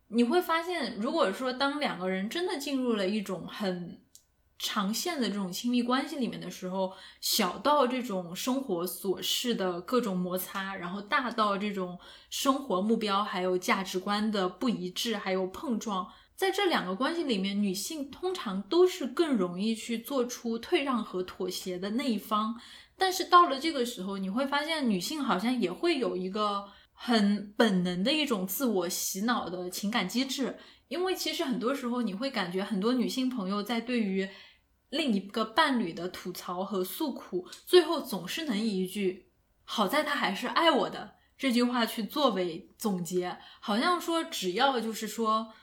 你会发现，如果说当两个人真的进入了一种很。长线的这种亲密关系里面的时候，小到这种生活琐事的各种摩擦，然后大到这种生活目标还有价值观的不一致，还有碰撞，在这两个关系里面，女性通常都是更容易去做出退让和妥协的那一方。但是到了这个时候，你会发现女性好像也会有一个很本能的一种自我洗脑的情感机制，因为其实很多时候你会感觉很多女性朋友在对于另一个伴侣的吐槽和诉苦，最后总是能以一句“好在他还是爱我的”这句话去作为总结，好像说只要就是说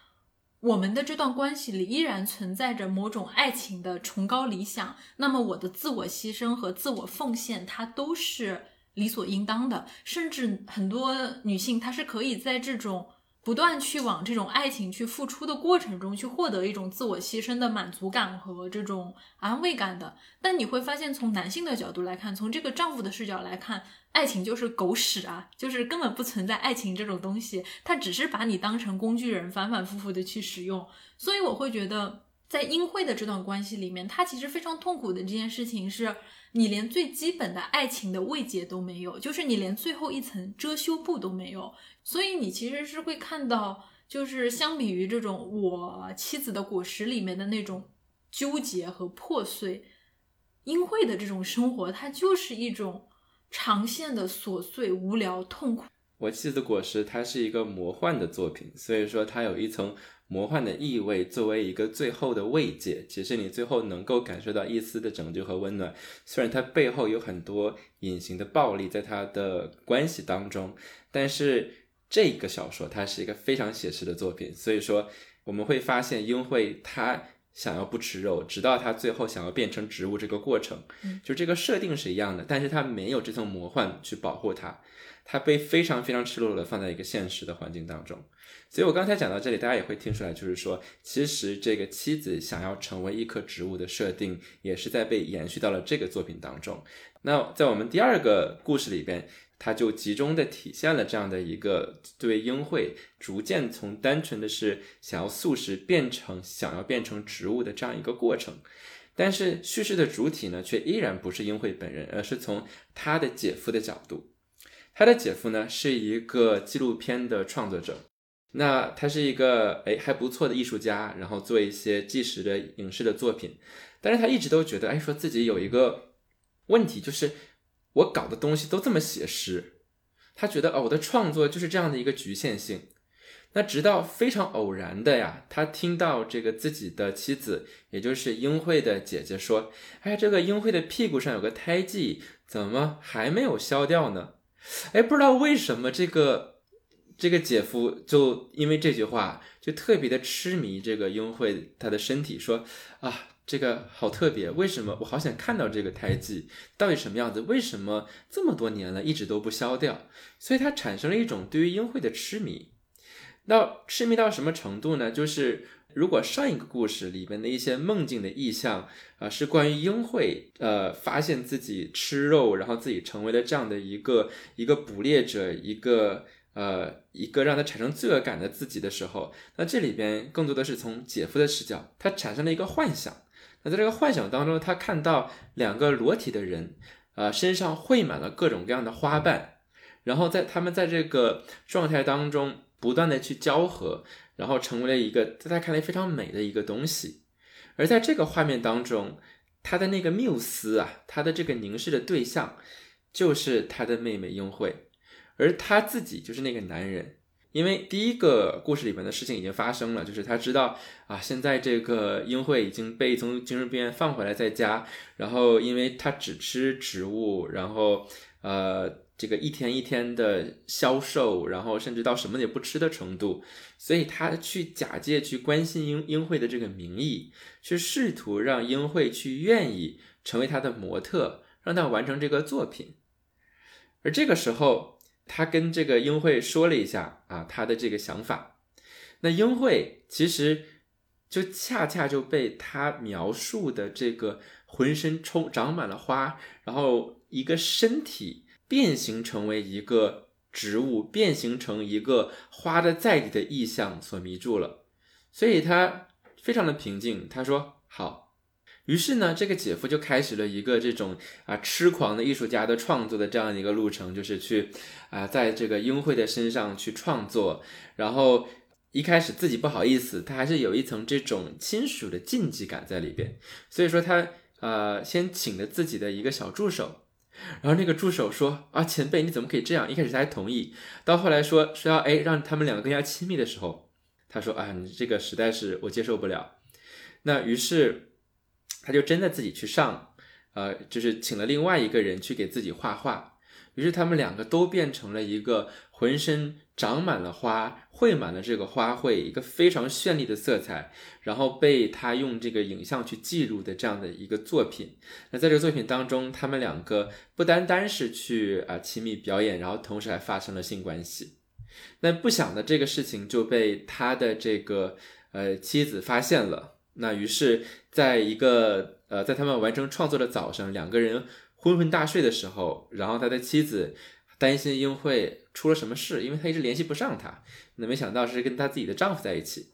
我们的这段关系里依然存在着某种爱情的崇高理想，那么我的自我牺牲和自我奉献，它都是理所应当的。甚至很多女性，她是可以在这种。不断去往这种爱情去付出的过程中，去获得一种自我牺牲的满足感和这种安慰感的。但你会发现，从男性的角度来看，从这个丈夫的视角来看，爱情就是狗屎啊，就是根本不存在爱情这种东西，他只是把你当成工具人，反反复复的去使用。所以我会觉得，在英惠的这段关系里面，他其实非常痛苦的这件事情是，你连最基本的爱情的慰藉都没有，就是你连最后一层遮羞布都没有。所以你其实是会看到，就是相比于这种我妻子的果实里面的那种纠结和破碎，英惠的这种生活，它就是一种长线的琐碎、无聊、痛苦。我妻子的果实，它是一个魔幻的作品，所以说它有一层魔幻的意味，作为一个最后的慰藉。其实你最后能够感受到一丝的拯救和温暖，虽然它背后有很多隐形的暴力在它的关系当中，但是。这个小说它是一个非常写实的作品，所以说我们会发现英惠她想要不吃肉，直到她最后想要变成植物这个过程，就这个设定是一样的，但是她没有这层魔幻去保护她，她被非常非常赤裸裸的放在一个现实的环境当中。所以我刚才讲到这里，大家也会听出来，就是说其实这个妻子想要成为一棵植物的设定，也是在被延续到了这个作品当中。那在我们第二个故事里边。它就集中的体现了这样的一个对英惠逐渐从单纯的是想要素食变成想要变成植物的这样一个过程，但是叙事的主体呢，却依然不是英惠本人，而是从他的姐夫的角度。他的姐夫呢是一个纪录片的创作者，那他是一个哎还不错的艺术家，然后做一些纪实的影视的作品，但是他一直都觉得哎说自己有一个问题就是。我搞的东西都这么写实，他觉得哦，我的创作就是这样的一个局限性。那直到非常偶然的呀，他听到这个自己的妻子，也就是英惠的姐姐说：“哎，这个英惠的屁股上有个胎记，怎么还没有消掉呢？”哎，不知道为什么这个这个姐夫就因为这句话就特别的痴迷这个英惠她的身体，说啊，这个好特别，为什么我好想看到这个胎记到底什么样子？为什么这么多年了一直都不消掉？所以他产生了一种对于英惠的痴迷。那痴迷到什么程度呢？就是如果上一个故事里面的一些梦境的意象啊，是关于英惠呃发现自己吃肉，然后自己成为了这样的一个一个捕猎者，一个。呃，一个让他产生罪恶感的自己的时候，那这里边更多的是从姐夫的视角，他产生了一个幻想。那在这个幻想当中，他看到两个裸体的人，呃，身上绘满了各种各样的花瓣，然后在他们在这个状态当中不断的去交合，然后成为了一个在他看来非常美的一个东西。而在这个画面当中，他的那个缪斯啊，他的这个凝视的对象，就是他的妹妹英惠。而他自己就是那个男人，因为第一个故事里面的事情已经发生了，就是他知道啊，现在这个英惠已经被从精神病院放回来在家，然后因为他只吃植物，然后呃，这个一天一天的消瘦，然后甚至到什么也不吃的程度，所以他去假借去关心英英惠的这个名义，去试图让英惠去愿意成为他的模特，让他完成这个作品，而这个时候。他跟这个英惠说了一下啊，他的这个想法。那英惠其实就恰恰就被他描述的这个浑身充长满了花，然后一个身体变形成为一个植物，变形成一个花的在地的意象所迷住了。所以他非常的平静，他说好。于是呢，这个姐夫就开始了一个这种啊痴狂的艺术家的创作的这样一个路程，就是去啊在这个英惠的身上去创作。然后一开始自己不好意思，他还是有一层这种亲属的禁忌感在里边。所以说他呃先请了自己的一个小助手，然后那个助手说啊前辈你怎么可以这样？一开始他还同意，到后来说说要哎让他们两个更加亲密的时候，他说啊你这个实在是我接受不了。那于是。他就真的自己去上，呃，就是请了另外一个人去给自己画画，于是他们两个都变成了一个浑身长满了花、绘满了这个花卉，一个非常绚丽的色彩，然后被他用这个影像去记录的这样的一个作品。那在这个作品当中，他们两个不单单是去啊亲密表演，然后同时还发生了性关系。那不想的这个事情就被他的这个呃妻子发现了。那于是，在一个呃，在他们完成创作的早上，两个人昏昏大睡的时候，然后他的妻子担心英惠出了什么事，因为他一直联系不上他。那没想到是跟他自己的丈夫在一起。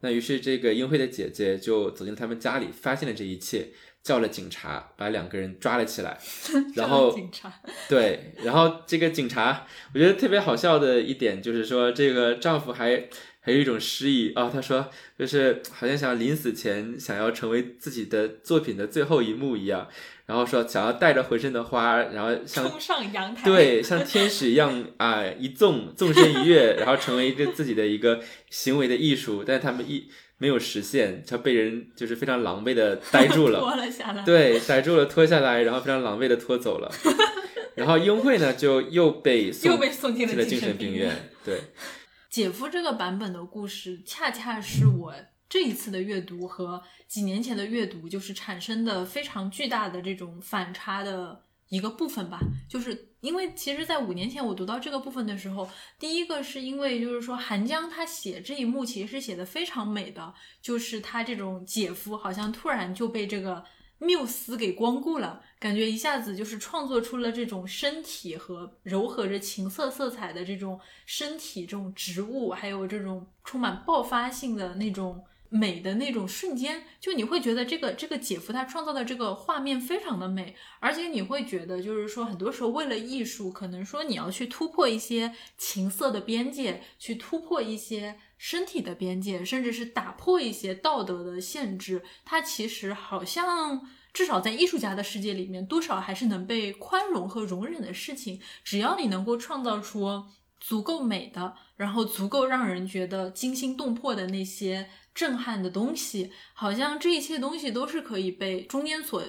那于是这个英惠的姐姐就走进他们家里，发现了这一切，叫了警察，把两个人抓了起来。然后警察对，然后这个警察，我觉得特别好笑的一点就是说，这个丈夫还。还有一种诗意。啊，他说就是好像想临死前想要成为自己的作品的最后一幕一样，然后说想要带着浑身的花，然后像冲上阳台，对，像天使一样啊一纵纵身一跃，然后成为一个自己的一个行为的艺术，但是他们一没有实现，他被人就是非常狼狈的逮 住了，拖了下来，对，逮住了拖下来，然后非常狼狈的拖走了，然后英惠呢就又被又被送进了精神病院，对。姐夫这个版本的故事，恰恰是我这一次的阅读和几年前的阅读，就是产生的非常巨大的这种反差的一个部分吧。就是因为其实，在五年前我读到这个部分的时候，第一个是因为就是说韩江他写这一幕其实是写的非常美的，就是他这种姐夫好像突然就被这个。缪斯给光顾了，感觉一下子就是创作出了这种身体和柔和着情色色彩的这种身体，这种植物，还有这种充满爆发性的那种美的那种瞬间，就你会觉得这个这个姐夫他创造的这个画面非常的美，而且你会觉得就是说很多时候为了艺术，可能说你要去突破一些情色的边界，去突破一些。身体的边界，甚至是打破一些道德的限制，它其实好像至少在艺术家的世界里面，多少还是能被宽容和容忍的事情。只要你能够创造出足够美的，然后足够让人觉得惊心动魄的那些震撼的东西，好像这一切东西都是可以被中间所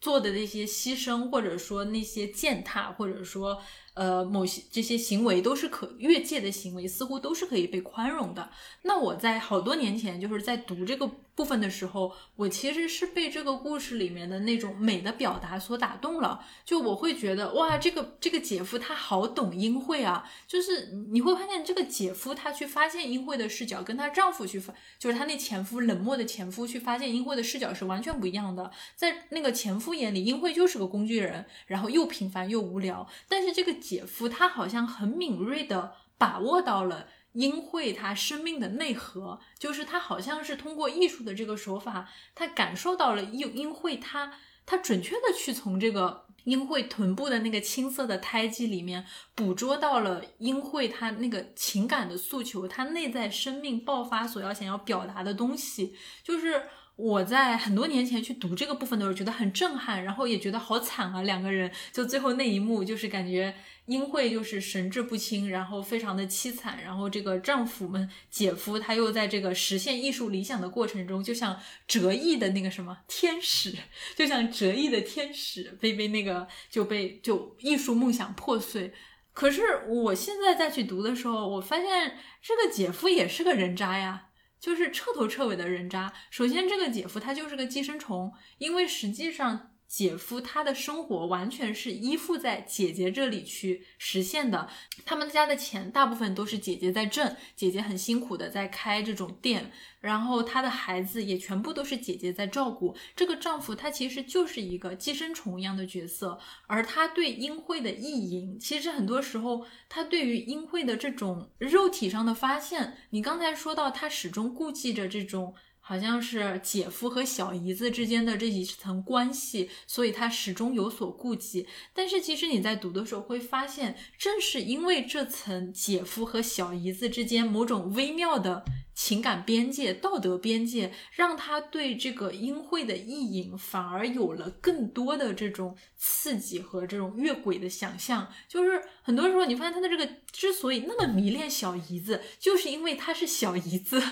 做的那些牺牲，或者说那些践踏，或者说呃某些这些行为都是可越界的行为，似乎都是可以被宽容的。那我在好多年前就是在读这个部分的时候，我其实是被这个故事里面的那种美的表达所打动了。就我会觉得哇，这个这个姐夫他好懂英惠啊，就是你会发现这个姐夫他去发现英惠的视角，跟她丈夫去发，就是他那前夫冷漠的前夫去发现英惠的视角是完全不一样的。在那个前夫眼里，英惠就是个工具人，然后又平凡又无聊。但是这个姐夫他好像很敏锐的把握到了英惠她生命的内核，就是他好像是通过艺术的这个手法，他感受到了英英惠她他准确的去从这个英惠臀部的那个青色的胎记里面捕捉到了英惠她那个情感的诉求，她内在生命爆发所要想要表达的东西，就是。我在很多年前去读这个部分的时候，觉得很震撼，然后也觉得好惨啊！两个人就最后那一幕，就是感觉英惠就是神志不清，然后非常的凄惨，然后这个丈夫们姐夫他又在这个实现艺术理想的过程中，就像折翼的那个什么天使，就像折翼的天使被被那个就被就艺术梦想破碎。可是我现在再去读的时候，我发现这个姐夫也是个人渣呀。就是彻头彻尾的人渣。首先，这个姐夫他就是个寄生虫，因为实际上。姐夫他的生活完全是依附在姐姐这里去实现的，他们家的钱大部分都是姐姐在挣，姐姐很辛苦的在开这种店，然后他的孩子也全部都是姐姐在照顾。这个丈夫他其实就是一个寄生虫一样的角色，而他对英惠的意淫，其实很多时候他对于英惠的这种肉体上的发现，你刚才说到他始终顾忌着这种。好像是姐夫和小姨子之间的这一层关系，所以他始终有所顾忌。但是其实你在读的时候会发现，正是因为这层姐夫和小姨子之间某种微妙的情感边界、道德边界，让他对这个英惠的意淫反而有了更多的这种刺激和这种越轨的想象。就是很多时候你发现他的这个之所以那么迷恋小姨子，就是因为她是小姨子。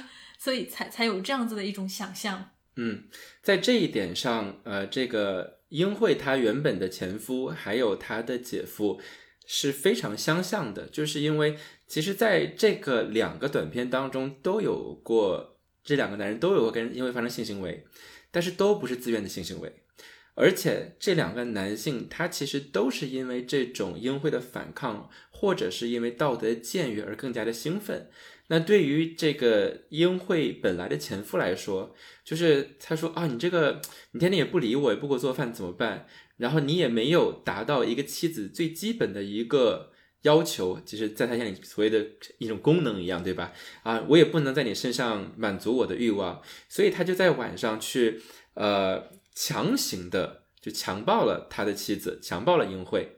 所以才才有这样子的一种想象。嗯，在这一点上，呃，这个英惠她原本的前夫还有她的姐夫是非常相像的，就是因为其实在这个两个短片当中都有过这两个男人都有过跟英惠发生性行为，但是都不是自愿的性行为，而且这两个男性他其实都是因为这种英惠的反抗，或者是因为道德的僭越而更加的兴奋。那对于这个英惠本来的前夫来说，就是他说啊，你这个你天天也不理我，也不给我做饭，怎么办？然后你也没有达到一个妻子最基本的一个要求，就是在他眼里所谓的一种功能一样，对吧？啊，我也不能在你身上满足我的欲望，所以他就在晚上去呃强行的就强暴了他的妻子，强暴了英惠。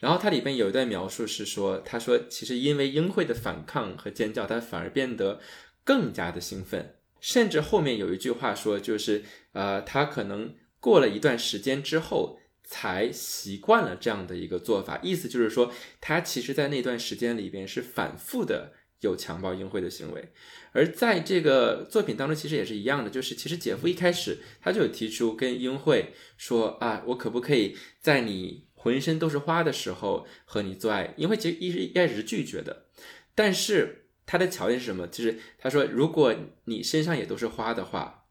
然后它里边有一段描述是说，他说其实因为英惠的反抗和尖叫，他反而变得更加的兴奋，甚至后面有一句话说，就是呃，他可能过了一段时间之后才习惯了这样的一个做法，意思就是说，他其实在那段时间里边是反复的有强暴英惠的行为，而在这个作品当中其实也是一样的，就是其实姐夫一开始他就有提出跟英惠说啊，我可不可以在你。浑身都是花的时候和你做爱，因为其实一一开始是拒绝的，但是他的条件是什么？就是他说，如果你身上也都是花的话，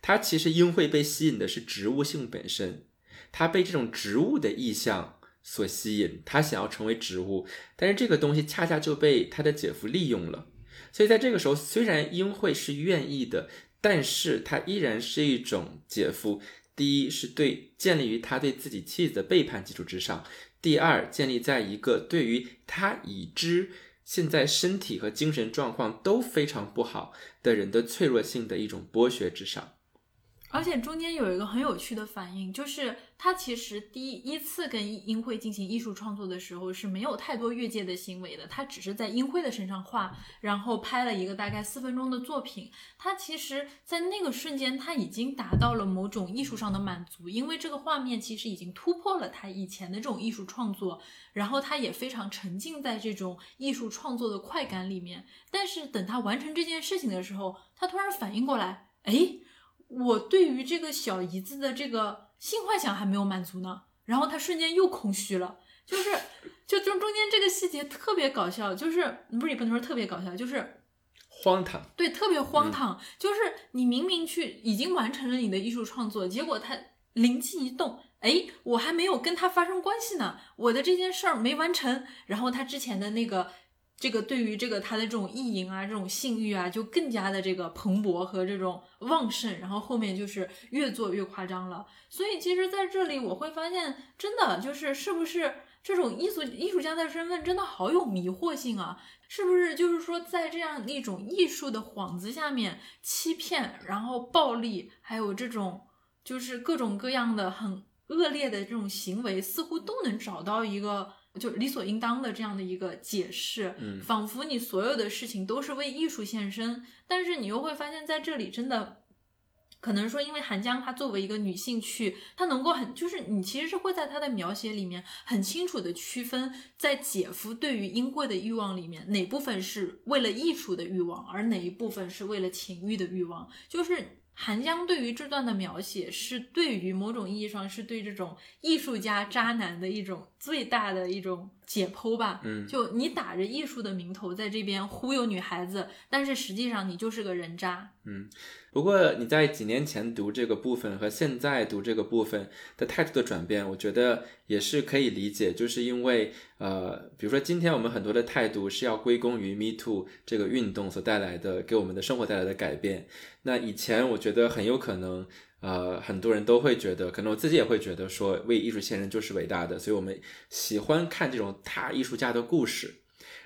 他其实因会被吸引的是植物性本身，他被这种植物的意象所吸引，他想要成为植物，但是这个东西恰恰就被他的姐夫利用了，所以在这个时候，虽然英惠是愿意的，但是他依然是一种姐夫。第一是对建立于他对自己妻子的背叛基础之上，第二建立在一个对于他已知现在身体和精神状况都非常不好的人的脆弱性的一种剥削之上。而且中间有一个很有趣的反应，就是他其实第一次跟英惠进行艺术创作的时候是没有太多越界的行为的，他只是在英惠的身上画，然后拍了一个大概四分钟的作品。他其实，在那个瞬间，他已经达到了某种艺术上的满足，因为这个画面其实已经突破了他以前的这种艺术创作，然后他也非常沉浸在这种艺术创作的快感里面。但是等他完成这件事情的时候，他突然反应过来，哎。我对于这个小姨子的这个性幻想还没有满足呢，然后他瞬间又空虚了，就是就中中间这个细节特别搞笑，就是不是也不能说特别搞笑，就是荒唐。对，特别荒唐。就是你明明去已经完成了你的艺术创作，结果他灵机一动，哎，我还没有跟他发生关系呢，我的这件事儿没完成，然后他之前的那个。这个对于这个他的这种意淫啊，这种性欲啊，就更加的这个蓬勃和这种旺盛，然后后面就是越做越夸张了。所以其实在这里我会发现，真的就是是不是这种艺术艺术家的身份真的好有迷惑性啊？是不是就是说在这样一种艺术的幌子下面欺骗，然后暴力，还有这种就是各种各样的很恶劣的这种行为，似乎都能找到一个。就理所应当的这样的一个解释，仿佛你所有的事情都是为艺术献身，但是你又会发现在这里真的，可能说因为韩江她作为一个女性去，她能够很就是你其实是会在她的描写里面很清楚的区分，在姐夫对于英贵的欲望里面哪部分是为了艺术的欲望，而哪一部分是为了情欲的欲望，就是。韩江对于这段的描写，是对于某种意义上是对这种艺术家渣男的一种最大的一种解剖吧。嗯，就你打着艺术的名头在这边忽悠女孩子，但是实际上你就是个人渣。嗯。不过你在几年前读这个部分和现在读这个部分的态度的转变，我觉得也是可以理解，就是因为呃，比如说今天我们很多的态度是要归功于 Me Too 这个运动所带来的给我们的生活带来的改变。那以前我觉得很有可能，呃，很多人都会觉得，可能我自己也会觉得说为艺术献身就是伟大的，所以我们喜欢看这种大艺术家的故事，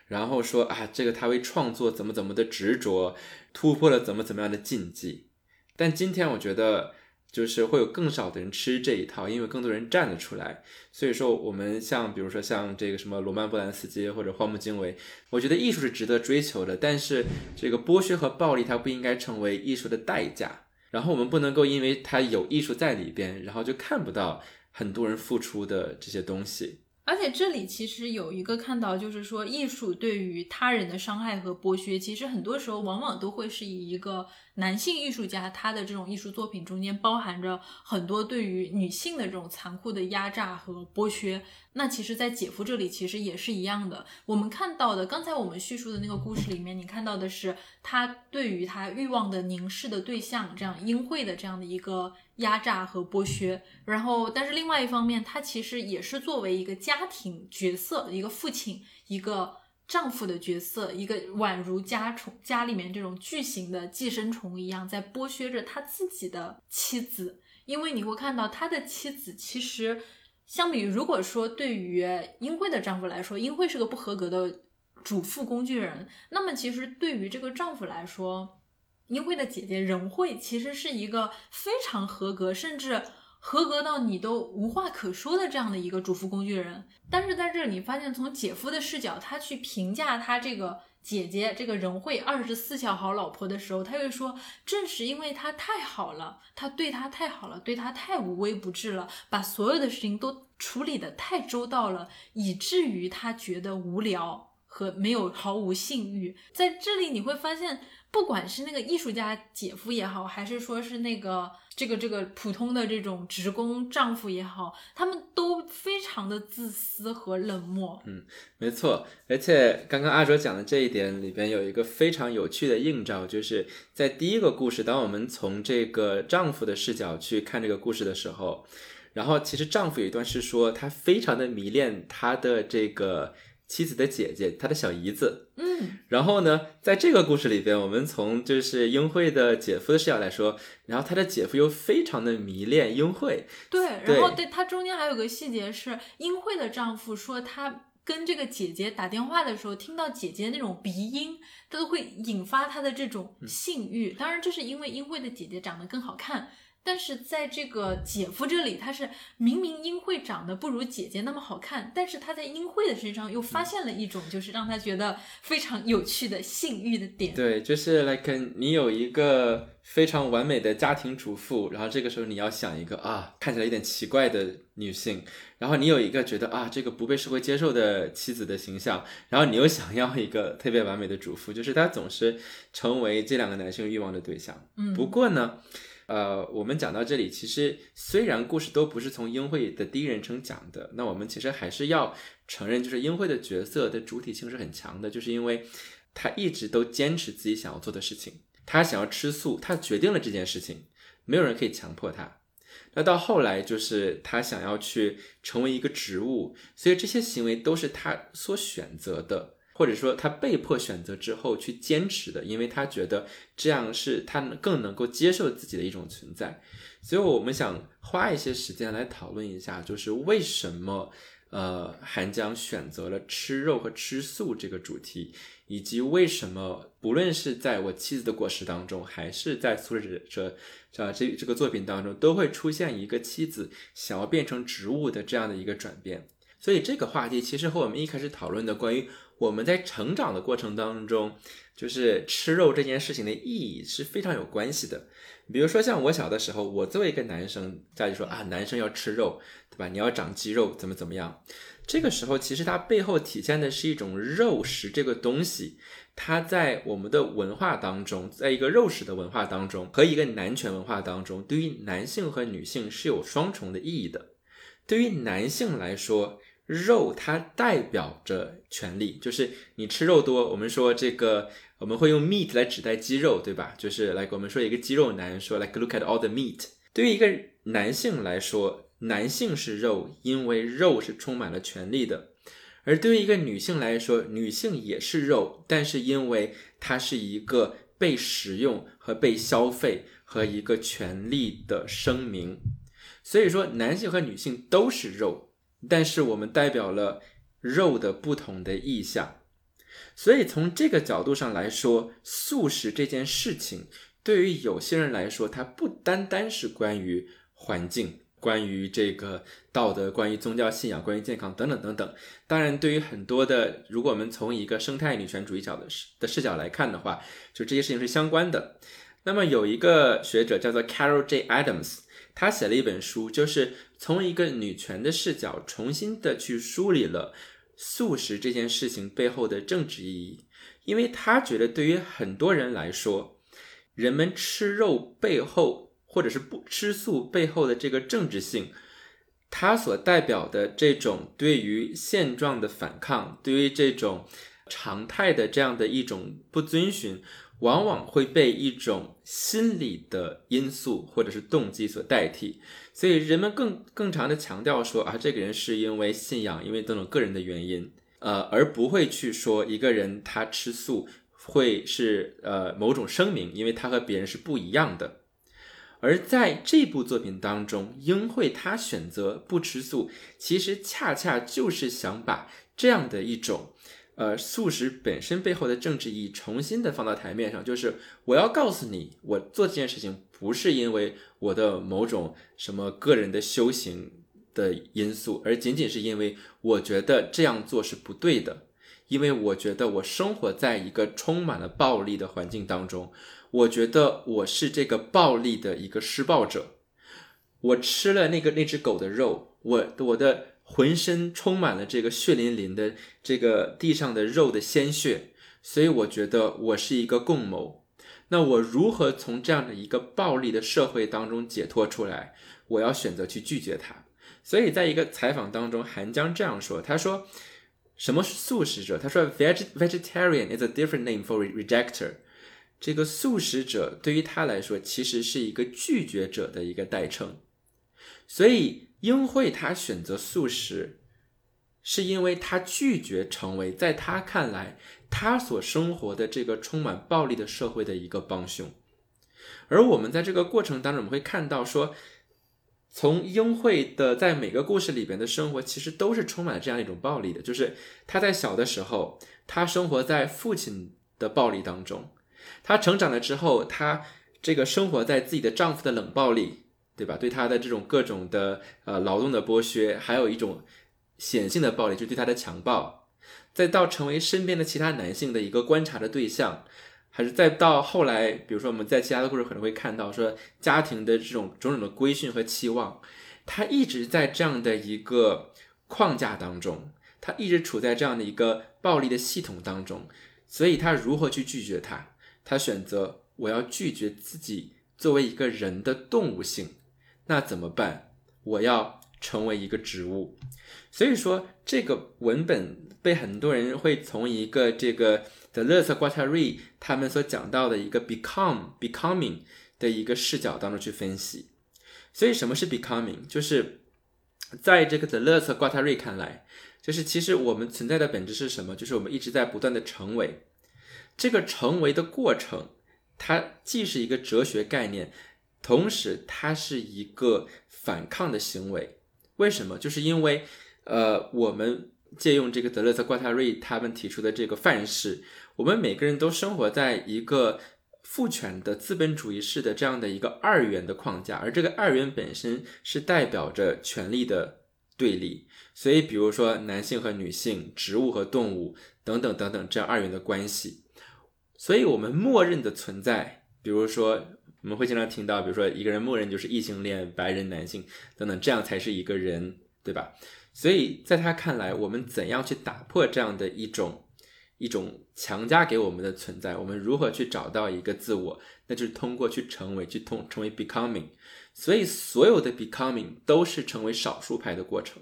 然后说啊，这个他为创作怎么怎么的执着。突破了怎么怎么样的禁忌，但今天我觉得就是会有更少的人吃这一套，因为更多人站了出来。所以说，我们像比如说像这个什么罗曼·波兰斯基或者荒木经惟，我觉得艺术是值得追求的，但是这个剥削和暴力它不应该成为艺术的代价。然后我们不能够因为它有艺术在里边，然后就看不到很多人付出的这些东西。而且这里其实有一个看到，就是说艺术对于他人的伤害和剥削，其实很多时候往往都会是以一个。男性艺术家他的这种艺术作品中间包含着很多对于女性的这种残酷的压榨和剥削。那其实，在姐夫这里其实也是一样的。我们看到的，刚才我们叙述的那个故事里面，你看到的是他对于他欲望的凝视的对象这样英惠的这样的一个压榨和剥削。然后，但是另外一方面，他其实也是作为一个家庭角色，一个父亲，一个。丈夫的角色，一个宛如家虫家里面这种巨型的寄生虫一样，在剥削着他自己的妻子。因为你会看到他的妻子，其实相比如果说对于英惠的丈夫来说，英惠是个不合格的主妇工具人，那么其实对于这个丈夫来说，英惠的姐姐任惠其实是一个非常合格，甚至。合格到你都无话可说的这样的一个主妇工具人，但是在这里发现，从姐夫的视角，他去评价他这个姐姐这个仁惠二十四孝好老婆的时候，他又说，正是因为她太好了，他对他太好了，对他太无微不至了，把所有的事情都处理的太周到了，以至于他觉得无聊和没有毫无性欲。在这里你会发现。不管是那个艺术家姐夫也好，还是说是那个这个这个普通的这种职工丈夫也好，他们都非常的自私和冷漠。嗯，没错。而且刚刚阿卓讲的这一点里边有一个非常有趣的映照，就是在第一个故事，当我们从这个丈夫的视角去看这个故事的时候，然后其实丈夫有一段是说他非常的迷恋他的这个。妻子的姐姐，他的小姨子，嗯，然后呢，在这个故事里边，我们从就是英惠的姐夫的视角来说，然后他的姐夫又非常的迷恋英惠，对，然后对他中间还有个细节是，英惠的丈夫说他跟这个姐姐打电话的时候，听到姐姐那种鼻音，他都会引发他的这种性欲，当然这是因为英惠的姐姐长得更好看。但是在这个姐夫这里，他是明明英惠长得不如姐姐那么好看，但是他在英惠的身上又发现了一种就是让他觉得非常有趣的性欲的点。对，就是 like 你有一个非常完美的家庭主妇，然后这个时候你要想一个啊看起来有点奇怪的女性，然后你有一个觉得啊这个不被社会接受的妻子的形象，然后你又想要一个特别完美的主妇，就是他总是成为这两个男性欲望的对象。嗯，不过呢。呃，我们讲到这里，其实虽然故事都不是从英惠的第一人称讲的，那我们其实还是要承认，就是英惠的角色的主体性是很强的，就是因为他一直都坚持自己想要做的事情，他想要吃素，他决定了这件事情，没有人可以强迫他。那到后来，就是他想要去成为一个植物，所以这些行为都是他所选择的，或者说他被迫选择之后去坚持的，因为他觉得这样是他更能够接受自己的一种存在。所以，我们想花一些时间来讨论一下，就是为什么呃韩江选择了吃肉和吃素这个主题。以及为什么不论是在我妻子的果实当中，还是在素食者这这这个作品当中，都会出现一个妻子想要变成植物的这样的一个转变。所以这个话题其实和我们一开始讨论的关于我们在成长的过程当中，就是吃肉这件事情的意义是非常有关系的。比如说像我小的时候，我作为一个男生，家里说啊，男生要吃肉，对吧？你要长肌肉，怎么怎么样？这个时候，其实它背后体现的是一种肉食这个东西，它在我们的文化当中，在一个肉食的文化当中和一个男权文化当中，对于男性和女性是有双重的意义的。对于男性来说，肉它代表着权利，就是你吃肉多，我们说这个我们会用 meat 来指代肌肉，对吧？就是来我们说一个肌肉男说 like look at all the meat。对于一个男性来说。男性是肉，因为肉是充满了权力的；而对于一个女性来说，女性也是肉，但是因为它是一个被食用和被消费和一个权利的声明。所以说，男性和女性都是肉，但是我们代表了肉的不同的意象。所以从这个角度上来说，素食这件事情对于有些人来说，它不单单是关于环境。关于这个道德、关于宗教信仰、关于健康等等等等，当然，对于很多的，如果我们从一个生态女权主义角的视的视角来看的话，就这些事情是相关的。那么有一个学者叫做 Carol J. Adams，他写了一本书，就是从一个女权的视角，重新的去梳理了素食这件事情背后的政治意义，因为他觉得对于很多人来说，人们吃肉背后。或者是不吃素背后的这个政治性，它所代表的这种对于现状的反抗，对于这种常态的这样的一种不遵循，往往会被一种心理的因素或者是动机所代替。所以人们更更常的强调说啊，这个人是因为信仰，因为等等个人的原因，呃，而不会去说一个人他吃素会是呃某种声明，因为他和别人是不一样的。而在这部作品当中，英惠她选择不吃素，其实恰恰就是想把这样的一种，呃，素食本身背后的政治意义重新的放到台面上。就是我要告诉你，我做这件事情不是因为我的某种什么个人的修行的因素，而仅仅是因为我觉得这样做是不对的，因为我觉得我生活在一个充满了暴力的环境当中。我觉得我是这个暴力的一个施暴者，我吃了那个那只狗的肉，我我的浑身充满了这个血淋淋的这个地上的肉的鲜血，所以我觉得我是一个共谋。那我如何从这样的一个暴力的社会当中解脱出来？我要选择去拒绝它。所以在一个采访当中，韩江这样说：“他说，什么是素食者？他说，vegetarian is a different name for rejecter。”这个素食者对于他来说，其实是一个拒绝者的一个代称。所以，英惠她选择素食，是因为她拒绝成为在她看来她所生活的这个充满暴力的社会的一个帮凶。而我们在这个过程当中，我们会看到说，从英惠的在每个故事里边的生活，其实都是充满这样一种暴力的。就是她在小的时候，她生活在父亲的暴力当中。她成长了之后，她这个生活在自己的丈夫的冷暴力，对吧？对他的这种各种的呃劳动的剥削，还有一种显性的暴力，就对他的强暴，再到成为身边的其他男性的一个观察的对象，还是再到后来，比如说我们在其他的故事可能会看到说家庭的这种种种的规训和期望，他一直在这样的一个框架当中，他一直处在这样的一个暴力的系统当中，所以他如何去拒绝它？他选择我要拒绝自己作为一个人的动物性，那怎么办？我要成为一个植物。所以说，这个文本被很多人会从一个这个德勒斯·瓜塔瑞他们所讲到的一个 become becoming 的一个视角当中去分析。所以，什么是 becoming？就是在这个德勒斯·瓜塔瑞看来，就是其实我们存在的本质是什么？就是我们一直在不断的成为。这个成为的过程，它既是一个哲学概念，同时它是一个反抗的行为。为什么？就是因为。呃，我们借用这个德勒兹·瓜塔瑞他们提出的这个范式，我们每个人都生活在一个父权的资本主义式的这样的一个二元的框架，而这个二元本身是代表着权力的对立。所以，比如说男性和女性、植物和动物等等等等这样二元的关系，所以我们默认的存在，比如说我们会经常听到，比如说一个人默认就是异性恋、白人男性等等，这样才是一个人，对吧？所以，在他看来，我们怎样去打破这样的一种一种强加给我们的存在？我们如何去找到一个自我？那就是通过去成为，去通成为 becoming。所以，所有的 becoming 都是成为少数派的过程。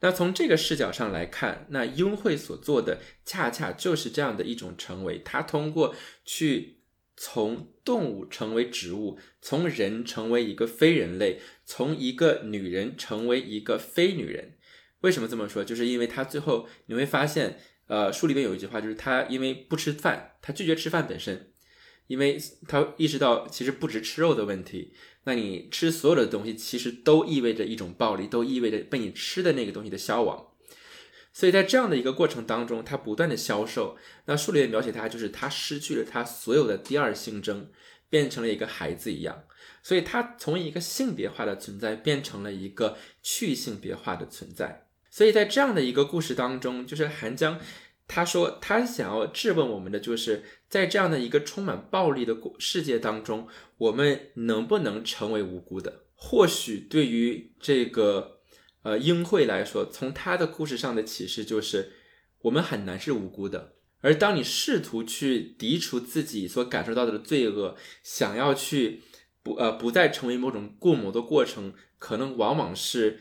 那从这个视角上来看，那英会所做的恰恰就是这样的一种成为。他通过去。从动物成为植物，从人成为一个非人类，从一个女人成为一个非女人。为什么这么说？就是因为他最后你会发现，呃，书里面有一句话，就是他因为不吃饭，他拒绝吃饭本身，因为他意识到其实不止吃肉的问题。那你吃所有的东西，其实都意味着一种暴力，都意味着被你吃的那个东西的消亡。所以在这样的一个过程当中，他不断的消瘦。那书里面描写他，就是他失去了他所有的第二性征，变成了一个孩子一样。所以他从一个性别化的存在，变成了一个去性别化的存在。所以在这样的一个故事当中，就是韩江，他说他想要质问我们的，就是在这样的一个充满暴力的世界当中，我们能不能成为无辜的？或许对于这个。呃，英惠来说，从他的故事上的启示就是，我们很难是无辜的。而当你试图去涤除自己所感受到的罪恶，想要去不呃不再成为某种过谋的过程，可能往往是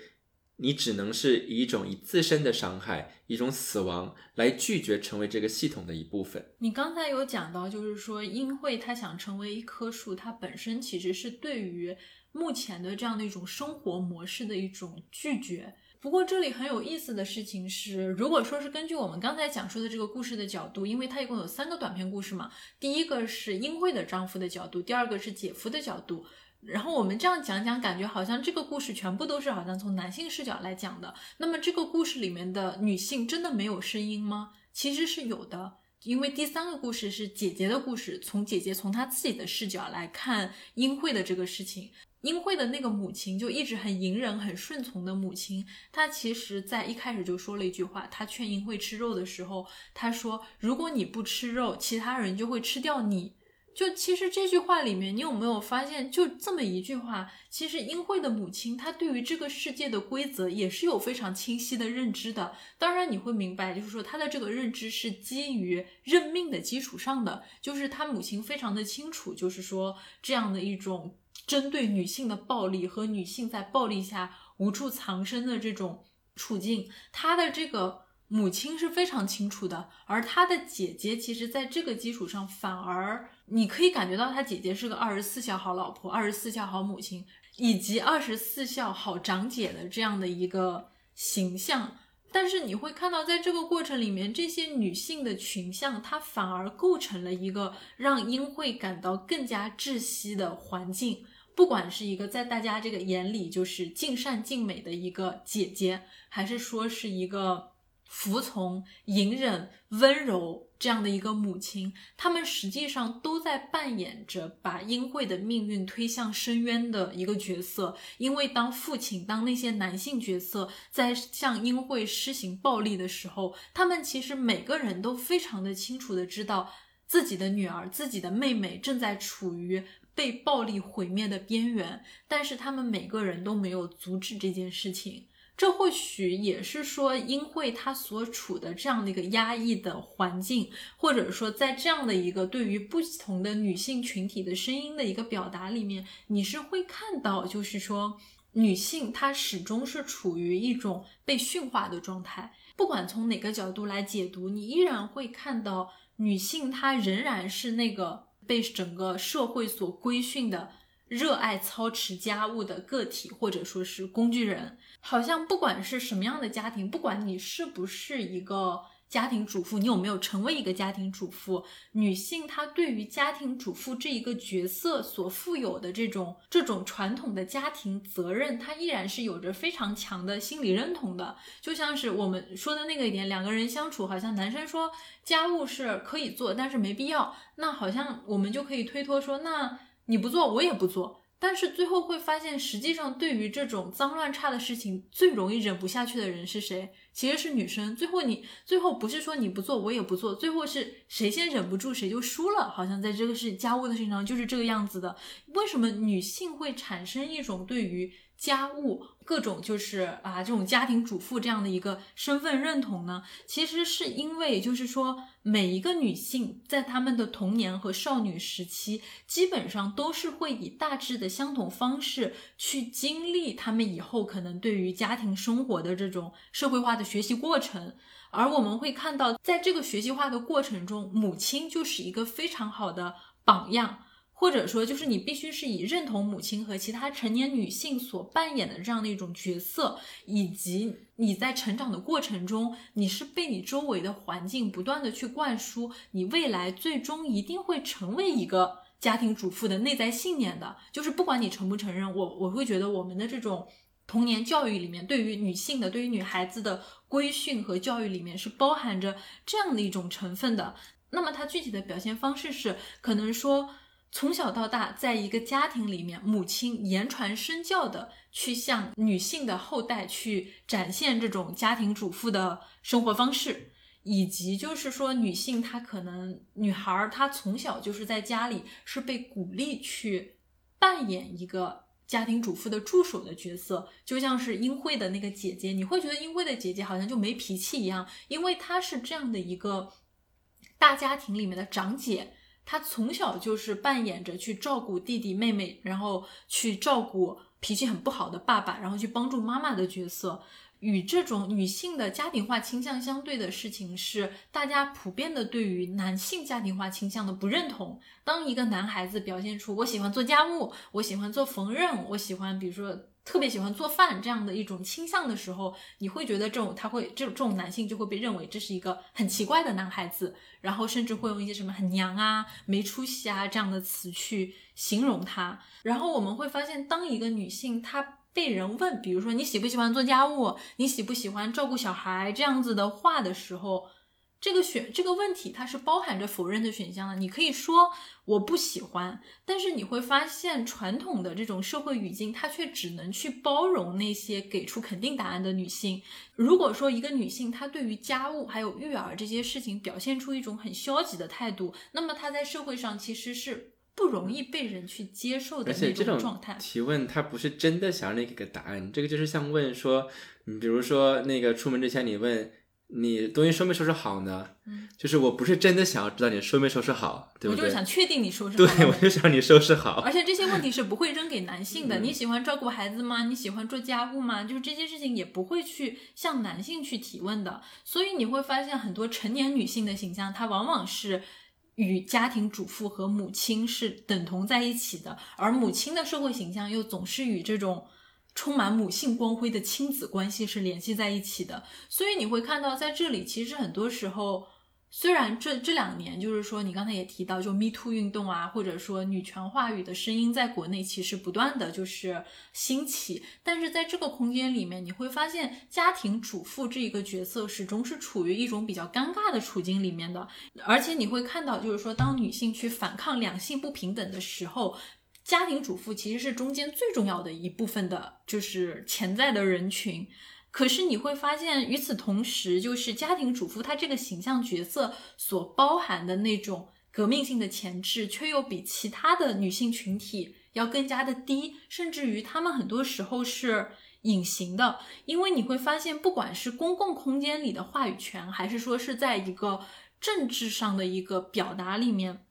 你只能是以一种以自身的伤害、一种死亡来拒绝成为这个系统的一部分。你刚才有讲到，就是说英惠他想成为一棵树，它本身其实是对于。目前的这样的一种生活模式的一种拒绝。不过这里很有意思的事情是，如果说是根据我们刚才讲述的这个故事的角度，因为它一共有三个短篇故事嘛，第一个是英惠的丈夫的角度，第二个是姐夫的角度。然后我们这样讲讲，感觉好像这个故事全部都是好像从男性视角来讲的。那么这个故事里面的女性真的没有声音吗？其实是有的，因为第三个故事是姐姐的故事，从姐姐从她自己的视角来看英惠的这个事情。英惠的那个母亲就一直很隐忍、很顺从的母亲，她其实在一开始就说了一句话，她劝英惠吃肉的时候，她说：“如果你不吃肉，其他人就会吃掉你。”就其实这句话里面，你有没有发现，就这么一句话，其实英惠的母亲她对于这个世界的规则也是有非常清晰的认知的。当然你会明白，就是说她的这个认知是基于认命的基础上的，就是她母亲非常的清楚，就是说这样的一种。针对女性的暴力和女性在暴力下无处藏身的这种处境，她的这个母亲是非常清楚的，而她的姐姐其实在这个基础上，反而你可以感觉到她姐姐是个二十四孝好老婆、二十四孝好母亲以及二十四孝好长姐的这样的一个形象。但是你会看到，在这个过程里面，这些女性的群像，它反而构成了一个让英惠感到更加窒息的环境。不管是一个在大家这个眼里就是尽善尽美的一个姐姐，还是说是一个服从、隐忍、温柔这样的一个母亲，她们实际上都在扮演着把英惠的命运推向深渊的一个角色。因为当父亲、当那些男性角色在向英惠施行暴力的时候，他们其实每个人都非常的清楚的知道自己的女儿、自己的妹妹正在处于。被暴力毁灭的边缘，但是他们每个人都没有阻止这件事情。这或许也是说，因为他所处的这样的一个压抑的环境，或者说在这样的一个对于不同的女性群体的声音的一个表达里面，你是会看到，就是说女性她始终是处于一种被驯化的状态。不管从哪个角度来解读，你依然会看到女性她仍然是那个被整个社会所规训的。热爱操持家务的个体，或者说是工具人，好像不管是什么样的家庭，不管你是不是一个家庭主妇，你有没有成为一个家庭主妇，女性她对于家庭主妇这一个角色所负有的这种这种传统的家庭责任，她依然是有着非常强的心理认同的。就像是我们说的那个一点，两个人相处，好像男生说家务是可以做，但是没必要，那好像我们就可以推脱说那。你不做，我也不做，但是最后会发现，实际上对于这种脏乱差的事情，最容易忍不下去的人是谁？其实是女生。最后你最后不是说你不做，我也不做，最后是谁先忍不住谁就输了。好像在这个是家务的事情上就是这个样子的。为什么女性会产生一种对于？家务各种就是啊，这种家庭主妇这样的一个身份认同呢，其实是因为就是说每一个女性在她们的童年和少女时期，基本上都是会以大致的相同方式去经历她们以后可能对于家庭生活的这种社会化的学习过程，而我们会看到，在这个学习化的过程中，母亲就是一个非常好的榜样。或者说，就是你必须是以认同母亲和其他成年女性所扮演的这样的一种角色，以及你在成长的过程中，你是被你周围的环境不断的去灌输，你未来最终一定会成为一个家庭主妇的内在信念的。就是不管你承不承认，我我会觉得我们的这种童年教育里面，对于女性的、对于女孩子的规训和教育里面是包含着这样的一种成分的。那么它具体的表现方式是，可能说。从小到大，在一个家庭里面，母亲言传身教的去向女性的后代去展现这种家庭主妇的生活方式，以及就是说，女性她可能女孩儿她从小就是在家里是被鼓励去扮演一个家庭主妇的助手的角色，就像是英惠的那个姐姐，你会觉得英惠的姐姐好像就没脾气一样，因为她是这样的一个大家庭里面的长姐。他从小就是扮演着去照顾弟弟妹妹，然后去照顾脾气很不好的爸爸，然后去帮助妈妈的角色。与这种女性的家庭化倾向相对的事情是，大家普遍的对于男性家庭化倾向的不认同。当一个男孩子表现出我喜欢做家务，我喜欢做缝纫，我喜欢比如说。特别喜欢做饭这样的一种倾向的时候，你会觉得这种他会这种这种男性就会被认为这是一个很奇怪的男孩子，然后甚至会用一些什么很娘啊、没出息啊这样的词去形容他。然后我们会发现，当一个女性她被人问，比如说你喜不喜欢做家务，你喜不喜欢照顾小孩这样子的话的时候。这个选这个问题，它是包含着否认的选项的。你可以说我不喜欢，但是你会发现，传统的这种社会语境，它却只能去包容那些给出肯定答案的女性。如果说一个女性她对于家务还有育儿这些事情表现出一种很消极的态度，那么她在社会上其实是不容易被人去接受的那种状态。提问他不是真的想让你给个答案，这个就是像问说，你比如说那个出门之前你问。你东西收没收拾好呢？嗯，就是我不是真的想要知道你收没收拾好，对不对？我就是想确定你收拾。对，我就想你收拾好。而且这些问题是不会扔给男性的。你喜欢照顾孩子吗？你喜欢做家务吗？就是这些事情也不会去向男性去提问的。所以你会发现，很多成年女性的形象，她往往是与家庭主妇和母亲是等同在一起的，而母亲的社会形象又总是与这种。充满母性光辉的亲子关系是联系在一起的，所以你会看到，在这里其实很多时候，虽然这这两年就是说你刚才也提到，就 Me Too 运动啊，或者说女权话语的声音在国内其实不断的就是兴起，但是在这个空间里面，你会发现家庭主妇这一个角色始终是处于一种比较尴尬的处境里面的，而且你会看到，就是说当女性去反抗两性不平等的时候。家庭主妇其实是中间最重要的一部分的，就是潜在的人群。可是你会发现，与此同时，就是家庭主妇她这个形象角色所包含的那种革命性的潜质，却又比其他的女性群体要更加的低，甚至于她们很多时候是。隐形的，因为你会发现，不管是公共空间里的话语权，还是说是在一个政治上的一个表达里面，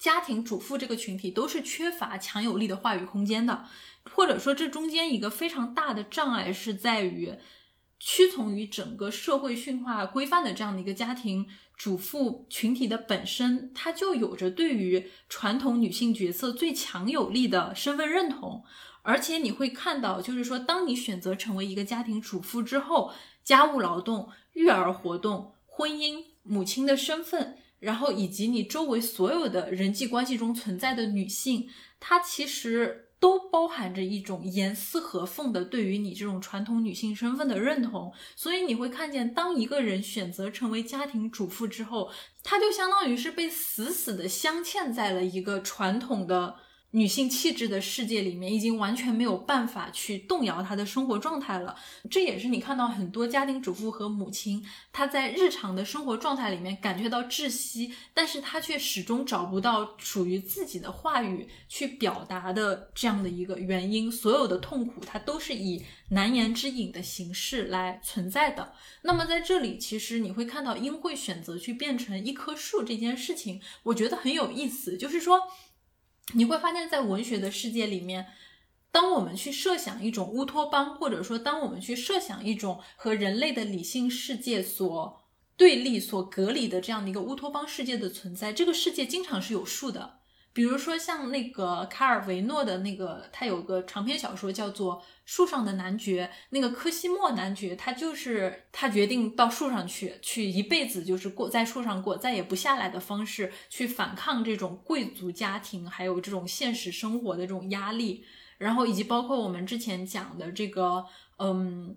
家庭主妇这个群体都是缺乏强有力的话语空间的，或者说这中间一个非常大的障碍是在于屈从于整个社会驯化规范的这样的一个家庭主妇群体的本身，它就有着对于传统女性角色最强有力的身份认同。而且你会看到，就是说，当你选择成为一个家庭主妇之后，家务劳动、育儿活动、婚姻、母亲的身份，然后以及你周围所有的人际关系中存在的女性，她其实都包含着一种严丝合缝的对于你这种传统女性身份的认同。所以你会看见，当一个人选择成为家庭主妇之后，她就相当于是被死死的镶嵌在了一个传统的。女性气质的世界里面，已经完全没有办法去动摇她的生活状态了。这也是你看到很多家庭主妇和母亲，她在日常的生活状态里面感觉到窒息，但是她却始终找不到属于自己的话语去表达的这样的一个原因。所有的痛苦，它都是以难言之隐的形式来存在的。那么在这里，其实你会看到英会选择去变成一棵树这件事情，我觉得很有意思，就是说。你会发现在文学的世界里面，当我们去设想一种乌托邦，或者说当我们去设想一种和人类的理性世界所对立、所隔离的这样的一个乌托邦世界的存在，这个世界经常是有数的。比如说像那个卡尔维诺的那个，他有个长篇小说叫做《树上的男爵》，那个科西莫男爵，他就是他决定到树上去，去一辈子就是过在树上过，再也不下来的方式去反抗这种贵族家庭还有这种现实生活的这种压力，然后以及包括我们之前讲的这个，嗯。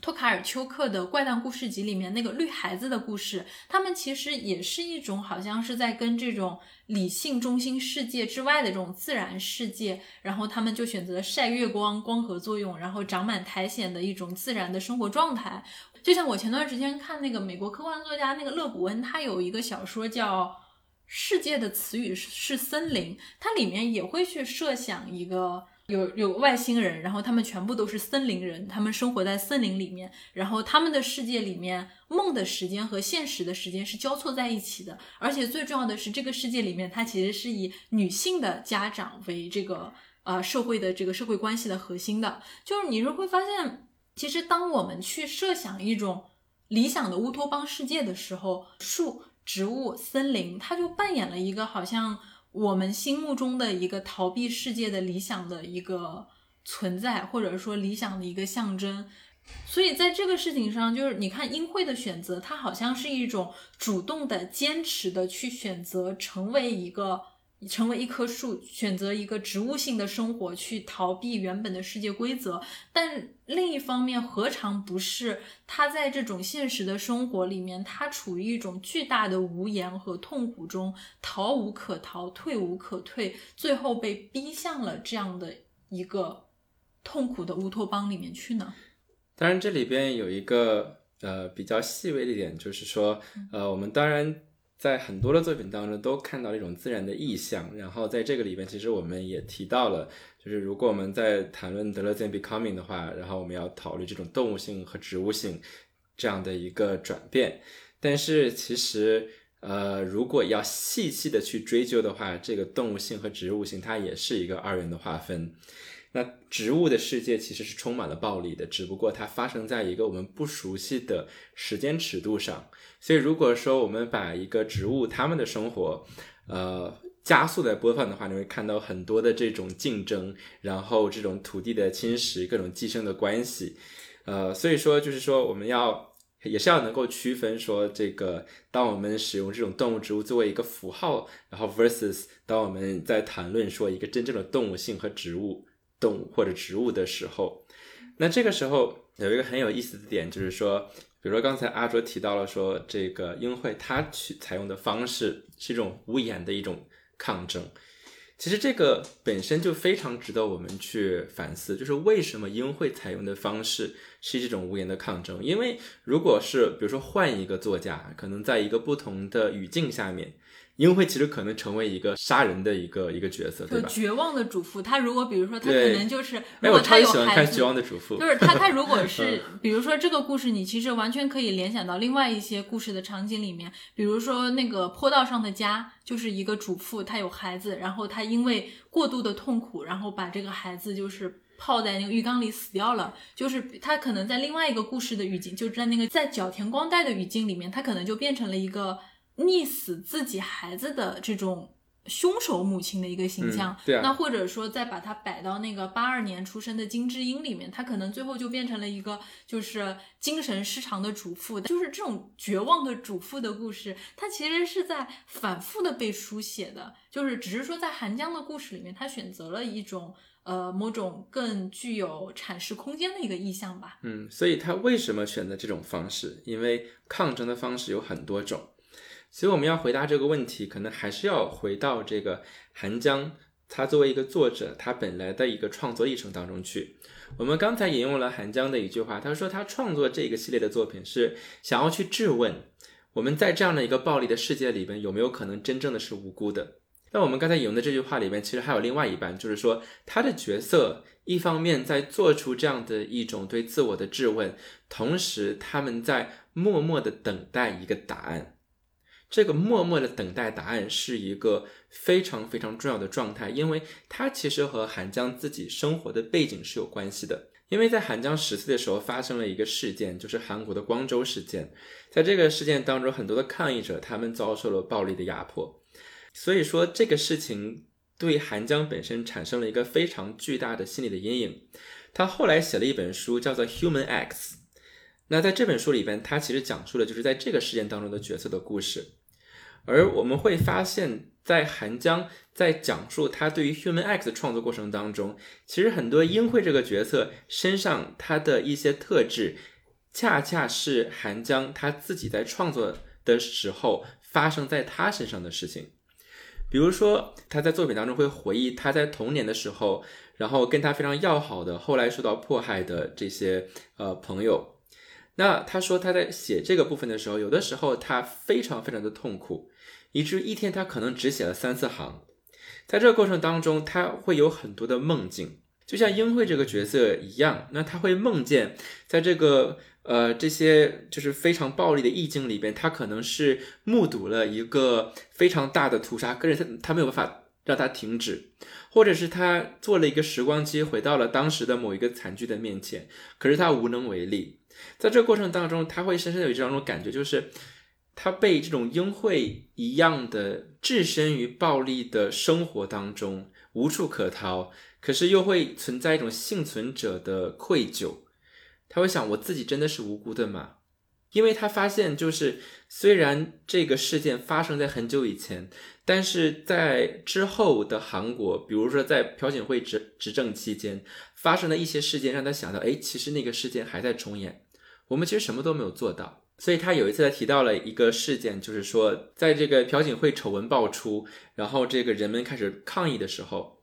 托卡尔丘克的怪诞故事集里面那个绿孩子的故事，他们其实也是一种好像是在跟这种理性中心世界之外的这种自然世界，然后他们就选择晒月光、光合作用，然后长满苔藓的一种自然的生活状态。就像我前段时间看那个美国科幻作家那个勒古恩，他有一个小说叫《世界的词语是森林》，它里面也会去设想一个。有有外星人，然后他们全部都是森林人，他们生活在森林里面，然后他们的世界里面，梦的时间和现实的时间是交错在一起的，而且最重要的是，这个世界里面，它其实是以女性的家长为这个呃社会的这个社会关系的核心的，就是你是会发现，其实当我们去设想一种理想的乌托邦世界的时候，树、植物、森林，它就扮演了一个好像。我们心目中的一个逃避世界的理想的一个存在，或者说理想的一个象征，所以在这个事情上，就是你看英惠的选择，它好像是一种主动的、坚持的去选择成为一个。成为一棵树，选择一个植物性的生活，去逃避原本的世界规则。但另一方面，何尝不是他在这种现实的生活里面，他处于一种巨大的无言和痛苦中，逃无可逃，退无可退，最后被逼向了这样的一个痛苦的乌托邦里面去呢？当然，这里边有一个呃比较细微的点，就是说，呃，我们当然。在很多的作品当中都看到了一种自然的意象，然后在这个里边，其实我们也提到了，就是如果我们在谈论德勒兹 becoming 的话，然后我们要考虑这种动物性和植物性这样的一个转变。但是其实，呃，如果要细细的去追究的话，这个动物性和植物性它也是一个二元的划分。那植物的世界其实是充满了暴力的，只不过它发生在一个我们不熟悉的时间尺度上。所以，如果说我们把一个植物它们的生活，呃，加速的播放的话，你会看到很多的这种竞争，然后这种土地的侵蚀，各种寄生的关系。呃，所以说就是说，我们要也是要能够区分说，这个当我们使用这种动物植物作为一个符号，然后 versus 当我们在谈论说一个真正的动物性和植物。动物或者植物的时候，那这个时候有一个很有意思的点，就是说，比如说刚才阿卓提到了说，这个英会他去采用的方式是一种无言的一种抗争。其实这个本身就非常值得我们去反思，就是为什么英会采用的方式是这种无言的抗争？因为如果是比如说换一个作家，可能在一个不同的语境下面，英惠其实可能成为一个杀人的一个一个角色，对吧？就绝望的主妇，她如果比如说她可能就是，哎，我超如果她有级喜欢看《孩子绝，望的主妇》，就是她她如果 是比如说这个故事，你其实完全可以联想到另外一些故事的场景里面，比如说那个坡道上的家，就是一个主妇，她有孩子，然后她因为过度的痛苦，然后把这个孩子就是。泡在那个浴缸里死掉了，就是她可能在另外一个故事的语境，就在那个在角田光代的语境里面，她可能就变成了一个溺死自己孩子的这种凶手母亲的一个形象。嗯对啊那或者说再把它摆到那个八二年出生的金智英里面，她可能最后就变成了一个就是精神失常的主妇，就是这种绝望的主妇的故事，它其实是在反复的被书写的，就是只是说在韩江的故事里面，他选择了一种。呃，某种更具有阐释空间的一个意象吧。嗯，所以他为什么选择这种方式？因为抗争的方式有很多种，所以我们要回答这个问题，可能还是要回到这个韩江，他作为一个作者，他本来的一个创作历程当中去。我们刚才引用了韩江的一句话，他说他创作这个系列的作品是想要去质问我们在这样的一个暴力的世界里边有没有可能真正的是无辜的。那我们刚才引用的这句话里面，其实还有另外一半，就是说他的角色一方面在做出这样的一种对自我的质问，同时他们在默默的等待一个答案。这个默默的等待答案是一个非常非常重要的状态，因为它其实和韩江自己生活的背景是有关系的。因为在韩江十岁的时候发生了一个事件，就是韩国的光州事件。在这个事件当中，很多的抗议者他们遭受了暴力的压迫，所以说这个事情对韩江本身产生了一个非常巨大的心理的阴影。他后来写了一本书，叫做《Human X》。那在这本书里边，他其实讲述了就是在这个事件当中的角色的故事。而我们会发现，在韩江在讲述他对于 Human X 的创作过程当中，其实很多英惠这个角色身上他的一些特质，恰恰是韩江他自己在创作的时候发生在他身上的事情。比如说，他在作品当中会回忆他在童年的时候，然后跟他非常要好的，后来受到迫害的这些呃朋友。那他说他在写这个部分的时候，有的时候他非常非常的痛苦，以至于一天他可能只写了三四行。在这个过程当中，他会有很多的梦境，就像英惠这个角色一样，那他会梦见在这个呃这些就是非常暴力的意境里边，他可能是目睹了一个非常大的屠杀，可是他他没有办法让他停止，或者是他做了一个时光机，回到了当时的某一个惨剧的面前，可是他无能为力。在这个过程当中，他会深深的有这样一种感觉，就是他被这种英惠一样的置身于暴力的生活当中，无处可逃，可是又会存在一种幸存者的愧疚。他会想：我自己真的是无辜的吗？因为他发现，就是虽然这个事件发生在很久以前，但是在之后的韩国，比如说在朴槿惠执执政期间发生的一些事件，让他想到，哎，其实那个事件还在重演，我们其实什么都没有做到。所以他有一次他提到了一个事件，就是说，在这个朴槿惠丑闻爆出，然后这个人们开始抗议的时候，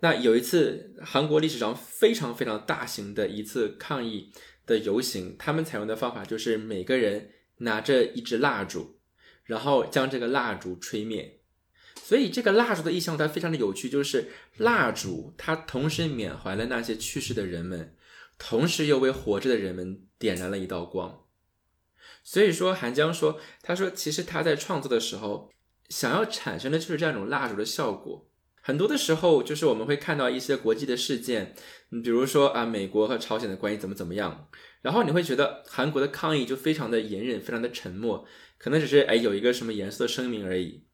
那有一次韩国历史上非常非常大型的一次抗议的游行，他们采用的方法就是每个人拿着一支蜡烛，然后将这个蜡烛吹灭。所以这个蜡烛的意象它非常的有趣，就是蜡烛它同时缅怀了那些去世的人们，同时又为活着的人们点燃了一道光。所以说，韩江说，他说其实他在创作的时候，想要产生的就是这样一种蜡烛的效果。很多的时候，就是我们会看到一些国际的事件，你比如说啊，美国和朝鲜的关系怎么怎么样，然后你会觉得韩国的抗议就非常的隐忍，非常的沉默，可能只是哎有一个什么严肃的声明而已。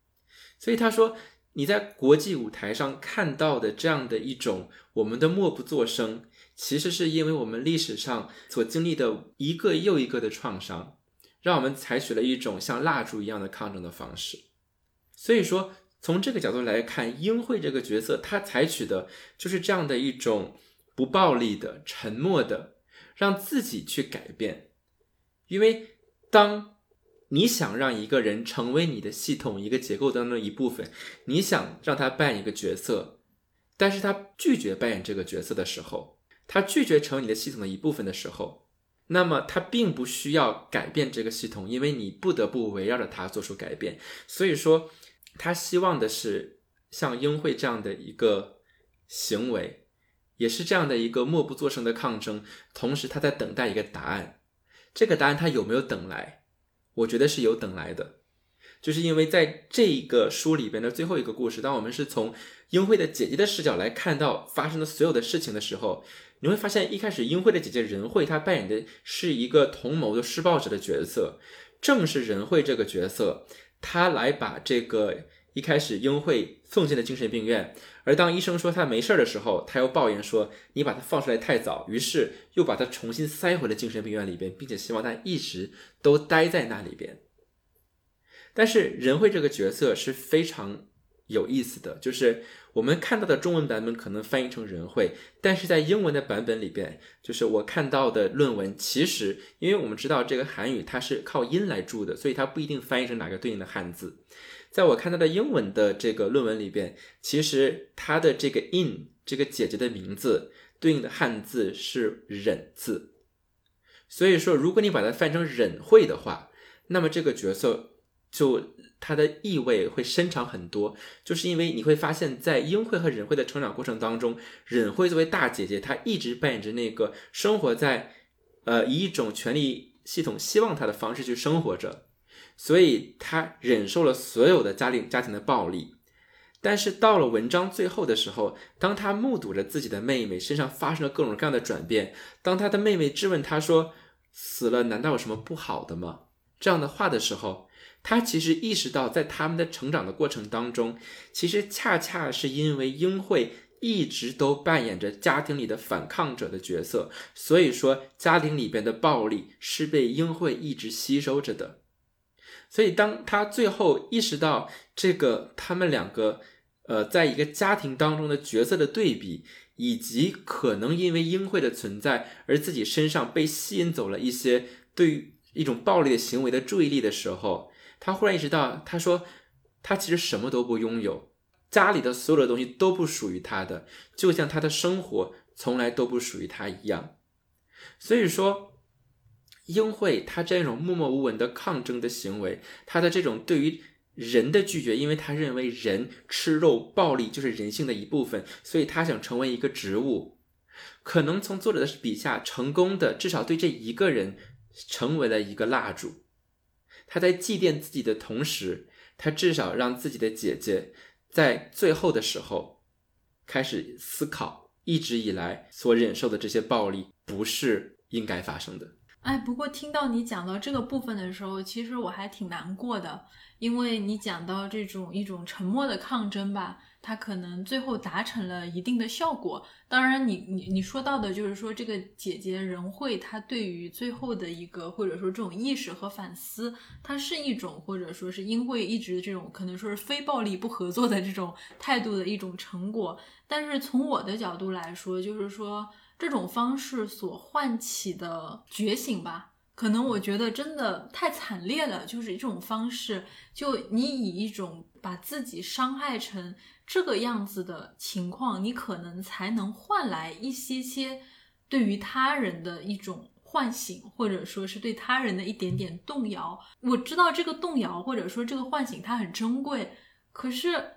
所以他说，你在国际舞台上看到的这样的一种我们的默不作声，其实是因为我们历史上所经历的一个又一个的创伤，让我们采取了一种像蜡烛一样的抗争的方式。所以说，从这个角度来看，英惠这个角色，他采取的就是这样的一种不暴力的、沉默的，让自己去改变。因为当你想让一个人成为你的系统一个结构当中的一部分，你想让他扮演一个角色，但是他拒绝扮演这个角色的时候，他拒绝成为你的系统的一部分的时候，那么他并不需要改变这个系统，因为你不得不围绕着它做出改变。所以说，他希望的是像英惠这样的一个行为，也是这样的一个默不作声的抗争。同时，他在等待一个答案。这个答案他有没有等来？我觉得是有等来的，就是因为在这个书里边的最后一个故事，当我们是从英惠的姐姐的视角来看到发生的所有的事情的时候，你会发现一开始英惠的姐姐仁惠她扮演的是一个同谋的施暴者的角色，正是仁惠这个角色，她来把这个一开始英惠送进了精神病院，而当医生说她没事的时候，她又抱怨说你把她放出来太早，于是又把她重新塞回了精神病院里边，并且希望她一直都待在那里边。但是仁惠这个角色是非常有意思的，就是我们看到的中文版本可能翻译成人会，但是在英文的版本里边，就是我看到的论文，其实因为我们知道这个韩语它是靠音来注的，所以它不一定翻译成哪个对应的汉字。在我看到的英文的这个论文里边，其实它的这个 in 这个姐姐的名字对应的汉字是忍字，所以说如果你把它翻成忍会的话，那么这个角色。就它的意味会深长很多，就是因为你会发现在英惠和忍惠的成长过程当中，忍惠作为大姐姐，她一直扮演着那个生活在，呃，以一种权力系统希望她的方式去生活着，所以她忍受了所有的家庭家庭的暴力。但是到了文章最后的时候，当她目睹着自己的妹妹身上发生了各种各样的转变，当她的妹妹质问她说：“死了难道有什么不好的吗？”这样的话的时候。他其实意识到，在他们的成长的过程当中，其实恰恰是因为英惠一直都扮演着家庭里的反抗者的角色，所以说家庭里边的暴力是被英惠一直吸收着的。所以当他最后意识到这个他们两个，呃，在一个家庭当中的角色的对比，以及可能因为英惠的存在而自己身上被吸引走了一些对于一种暴力的行为的注意力的时候。他忽然意识到，他说他其实什么都不拥有，家里的所有的东西都不属于他的，就像他的生活从来都不属于他一样。所以说，英惠他这种默默无闻的抗争的行为，他的这种对于人的拒绝，因为他认为人吃肉暴力就是人性的一部分，所以他想成为一个植物，可能从作者的笔下成功的至少对这一个人成为了一个蜡烛。他在祭奠自己的同时，他至少让自己的姐姐在最后的时候开始思考，一直以来所忍受的这些暴力不是应该发生的。哎，不过听到你讲到这个部分的时候，其实我还挺难过的，因为你讲到这种一种沉默的抗争吧。他可能最后达成了一定的效果。当然，你你你说到的就是说，这个姐姐仁惠，她对于最后的一个或者说这种意识和反思，它是一种或者说是因为一直这种可能说是非暴力不合作的这种态度的一种成果。但是从我的角度来说，就是说这种方式所唤起的觉醒吧，可能我觉得真的太惨烈了。就是这种方式，就你以一种把自己伤害成。这个样子的情况，你可能才能换来一些些对于他人的一种唤醒，或者说是对他人的一点点动摇。我知道这个动摇或者说这个唤醒它很珍贵，可是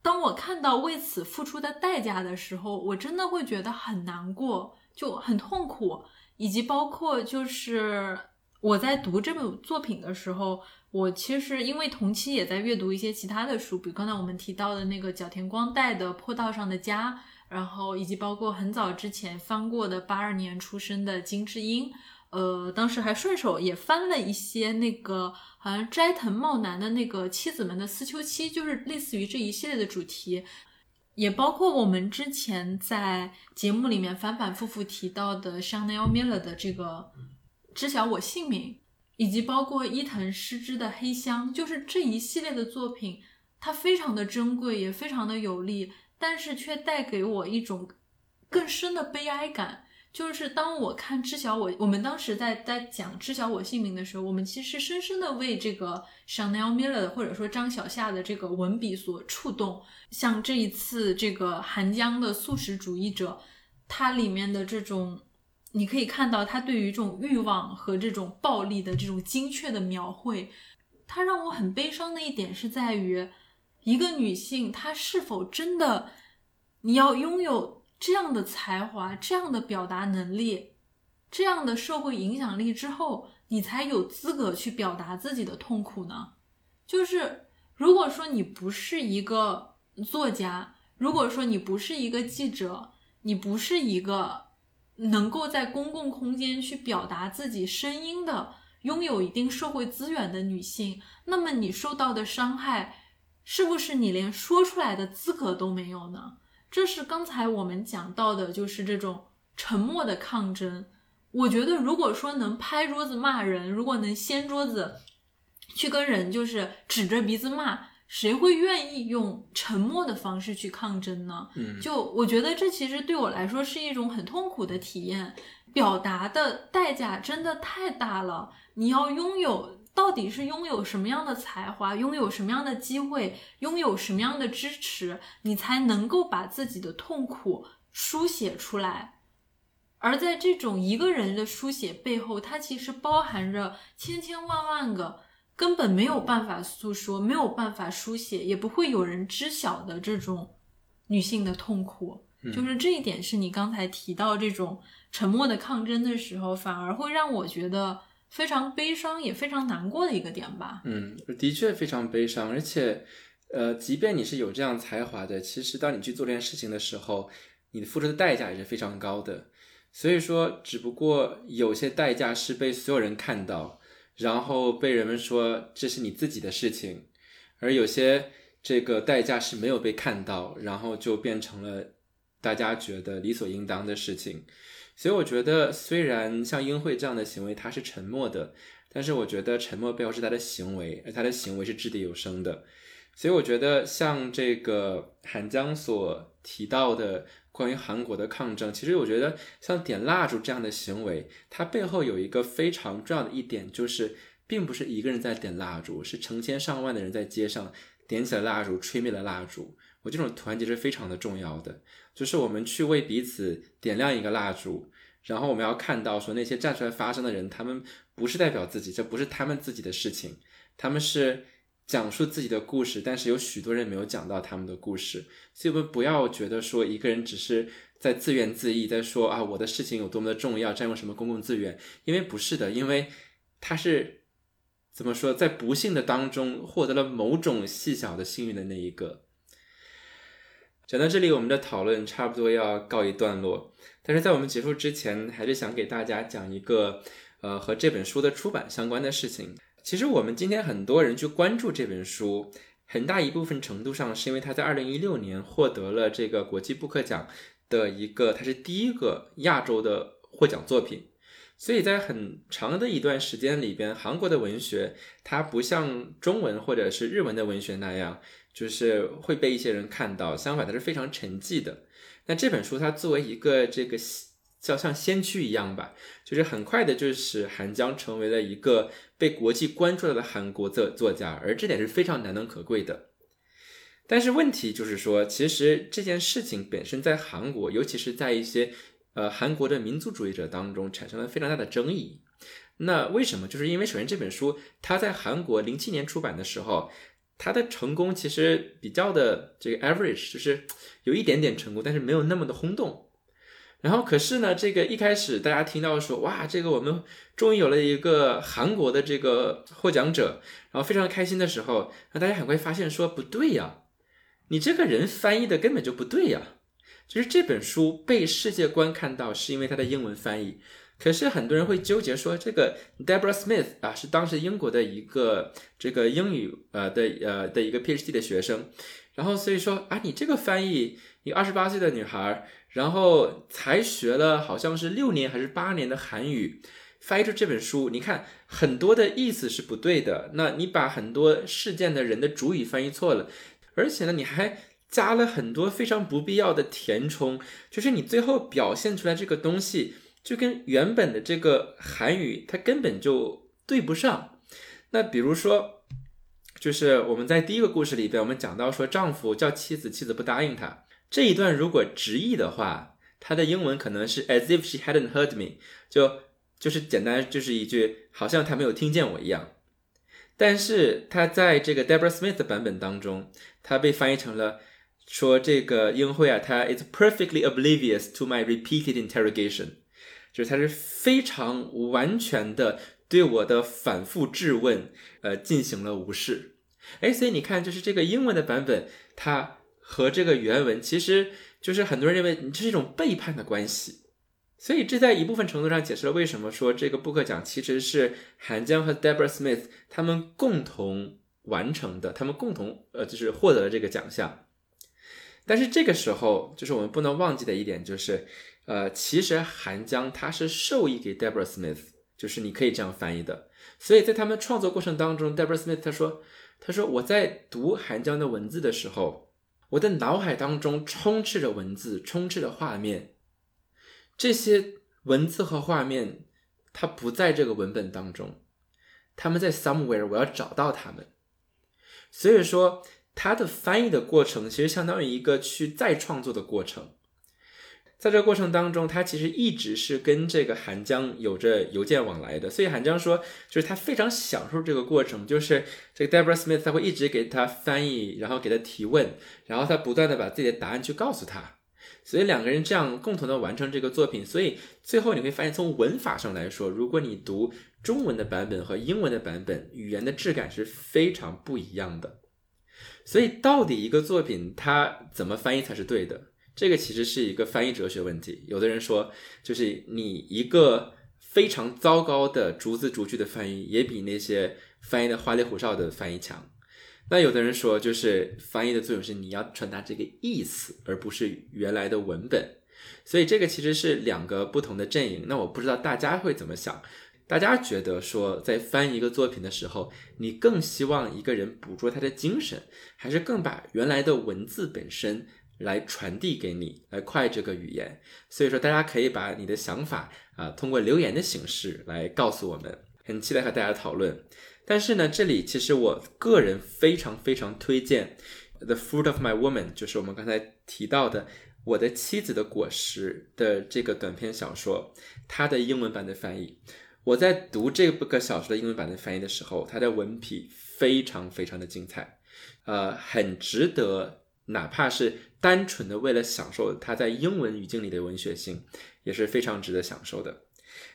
当我看到为此付出的代价的时候，我真的会觉得很难过，就很痛苦，以及包括就是我在读这部作品的时候。我其实因为同期也在阅读一些其他的书，比如刚才我们提到的那个角田光代的《坡道上的家》，然后以及包括很早之前翻过的八二年出生的金智英，呃，当时还顺手也翻了一些那个好像斋藤茂男的那个《妻子们的思秋期》，就是类似于这一系列的主题，也包括我们之前在节目里面反反复复提到的 Chanel Miller 的这个《知晓我姓名》。以及包括伊藤诗织的《黑箱》，就是这一系列的作品，它非常的珍贵，也非常的有力，但是却带给我一种更深的悲哀感。就是当我看《知晓我》，我们当时在在讲《知晓我姓名》的时候，我们其实深深的为这个 Chanel Miller 或者说张小夏的这个文笔所触动。像这一次这个韩江的素食主义者，它里面的这种。你可以看到他对于这种欲望和这种暴力的这种精确的描绘，它让我很悲伤的一点是在于，一个女性她是否真的，你要拥有这样的才华、这样的表达能力、这样的社会影响力之后，你才有资格去表达自己的痛苦呢？就是如果说你不是一个作家，如果说你不是一个记者，你不是一个能够在公共空间去表达自己声音的。拥有一定社会资源的女性，那么你受到的伤害，是不是你连说出来的资格都没有呢？这是刚才我们讲到的，就是这种沉默的抗争。我觉得，如果说能拍桌子骂人，如果能掀桌子去跟人就是指着鼻子骂，谁会愿意用沉默的方式去抗争呢？嗯，就我觉得这其实对我来说是一种很痛苦的体验，表达的代价真的太大了。你要拥有，到底是拥有什么样的才华，拥有什么样的机会，拥有什么样的支持，你才能够把自己的痛苦书写出来？而在这种一个人的书写背后，它其实包含着千千万万个根本没有办法诉说、没有办法书写，也不会有人知晓的这种女性的痛苦。就是这一点，是你刚才提到这种沉默的抗争的时候，反而会让我觉得。非常悲伤，也非常难过的一个点吧。嗯，的确非常悲伤，而且，呃，即便你是有这样才华的，其实当你去做这件事情的时候，你付出的代价也是非常高的。所以说，只不过有些代价是被所有人看到，然后被人们说这是你自己的事情，而有些这个代价是没有被看到，然后就变成了大家觉得理所应当的事情。所以我觉得，虽然像英惠这样的行为，他是沉默的，但是我觉得沉默背后是他的行为，而他的行为是掷地有声的。所以我觉得，像这个韩江所提到的关于韩国的抗争，其实我觉得像点蜡烛这样的行为，它背后有一个非常重要的一点，就是并不是一个人在点蜡烛，是成千上万的人在街上点起了蜡烛，吹灭了蜡烛。我这种团结是非常的重要的。就是我们去为彼此点亮一个蜡烛，然后我们要看到说那些站出来发声的人，他们不是代表自己，这不是他们自己的事情，他们是讲述自己的故事，但是有许多人没有讲到他们的故事，所以我们不要觉得说一个人只是在自怨自艾，在说啊我的事情有多么的重要，占用什么公共资源，因为不是的，因为他是怎么说，在不幸的当中获得了某种细小的幸运的那一个。讲到这里，我们的讨论差不多要告一段落。但是在我们结束之前，还是想给大家讲一个，呃，和这本书的出版相关的事情。其实我们今天很多人去关注这本书，很大一部分程度上是因为它在二零一六年获得了这个国际布克奖的一个，它是第一个亚洲的获奖作品。所以在很长的一段时间里边，韩国的文学它不像中文或者是日文的文学那样。就是会被一些人看到，相反它是非常沉寂的。那这本书它作为一个这个叫像先驱一样吧，就是很快的就使韩江成为了一个被国际关注的韩国作作家，而这点是非常难能可贵的。但是问题就是说，其实这件事情本身在韩国，尤其是在一些呃韩国的民族主义者当中产生了非常大的争议。那为什么？就是因为首先这本书它在韩国零七年出版的时候。他的成功其实比较的这个 average，就是有一点点成功，但是没有那么的轰动。然后可是呢，这个一开始大家听到说，哇，这个我们终于有了一个韩国的这个获奖者，然后非常开心的时候，那大家很快发现说，不对呀，你这个人翻译的根本就不对呀。就是这本书被世界观看到，是因为它的英文翻译。可是很多人会纠结说，这个 Deborah Smith 啊，是当时英国的一个这个英语呃的呃的一个 PhD 的学生，然后所以说啊，你这个翻译，一个二十八岁的女孩，然后才学了好像是六年还是八年的韩语，翻译出这本书，你看很多的意思是不对的，那你把很多事件的人的主语翻译错了，而且呢，你还加了很多非常不必要的填充，就是你最后表现出来这个东西。就跟原本的这个韩语，它根本就对不上。那比如说，就是我们在第一个故事里边，我们讲到说，丈夫叫妻子，妻子不答应他。这一段如果直译的话，它的英文可能是 as if she hadn't heard me，就就是简单就是一句，好像他没有听见我一样。但是它在这个 Deborah Smith 的版本当中，它被翻译成了说这个英惠啊，它 is perfectly oblivious to my repeated interrogation，就是它是非常完全的对我的反复质问，呃，进行了无视。哎，所以你看，就是这个英文的版本，它和这个原文其实就是很多人认为这是一种背叛的关系。所以这在一部分程度上解释了为什么说这个布克奖其实是韩江和 Deborah Smith 他们共同完成的，他们共同呃就是获得了这个奖项。但是这个时候，就是我们不能忘记的一点就是，呃，其实韩江他是授意给 Deborah Smith，就是你可以这样翻译的。所以在他们创作过程当中，Deborah Smith 他说，他说我在读韩江的文字的时候，我的脑海当中充斥着文字，充斥着画面。这些文字和画面，它不在这个文本当中，他们在 somewhere，我要找到他们。所以说，它的翻译的过程其实相当于一个去再创作的过程。在这过程当中，他其实一直是跟这个韩江有着邮件往来的。所以韩江说，就是他非常享受这个过程，就是这个 Deborah Smith 他会一直给他翻译，然后给他提问，然后他不断的把自己的答案去告诉他。所以两个人这样共同的完成这个作品，所以最后你会发现，从文法上来说，如果你读中文的版本和英文的版本，语言的质感是非常不一样的。所以到底一个作品它怎么翻译才是对的？这个其实是一个翻译哲学问题。有的人说，就是你一个非常糟糕的逐字逐句的翻译，也比那些翻译的花里胡哨的翻译强。那有的人说，就是翻译的作用是你要传达这个意思，而不是原来的文本。所以这个其实是两个不同的阵营。那我不知道大家会怎么想？大家觉得说，在翻译一个作品的时候，你更希望一个人捕捉他的精神，还是更把原来的文字本身来传递给你，来快这个语言？所以说，大家可以把你的想法啊，通过留言的形式来告诉我们。很期待和大家讨论。但是呢，这里其实我个人非常非常推荐《The Fruit of My Woman》，就是我们刚才提到的《我的妻子的果实》的这个短篇小说，它的英文版的翻译。我在读这部个小说的英文版的翻译的时候，它的文笔非常非常的精彩，呃，很值得，哪怕是单纯的为了享受它在英文语境里的文学性，也是非常值得享受的。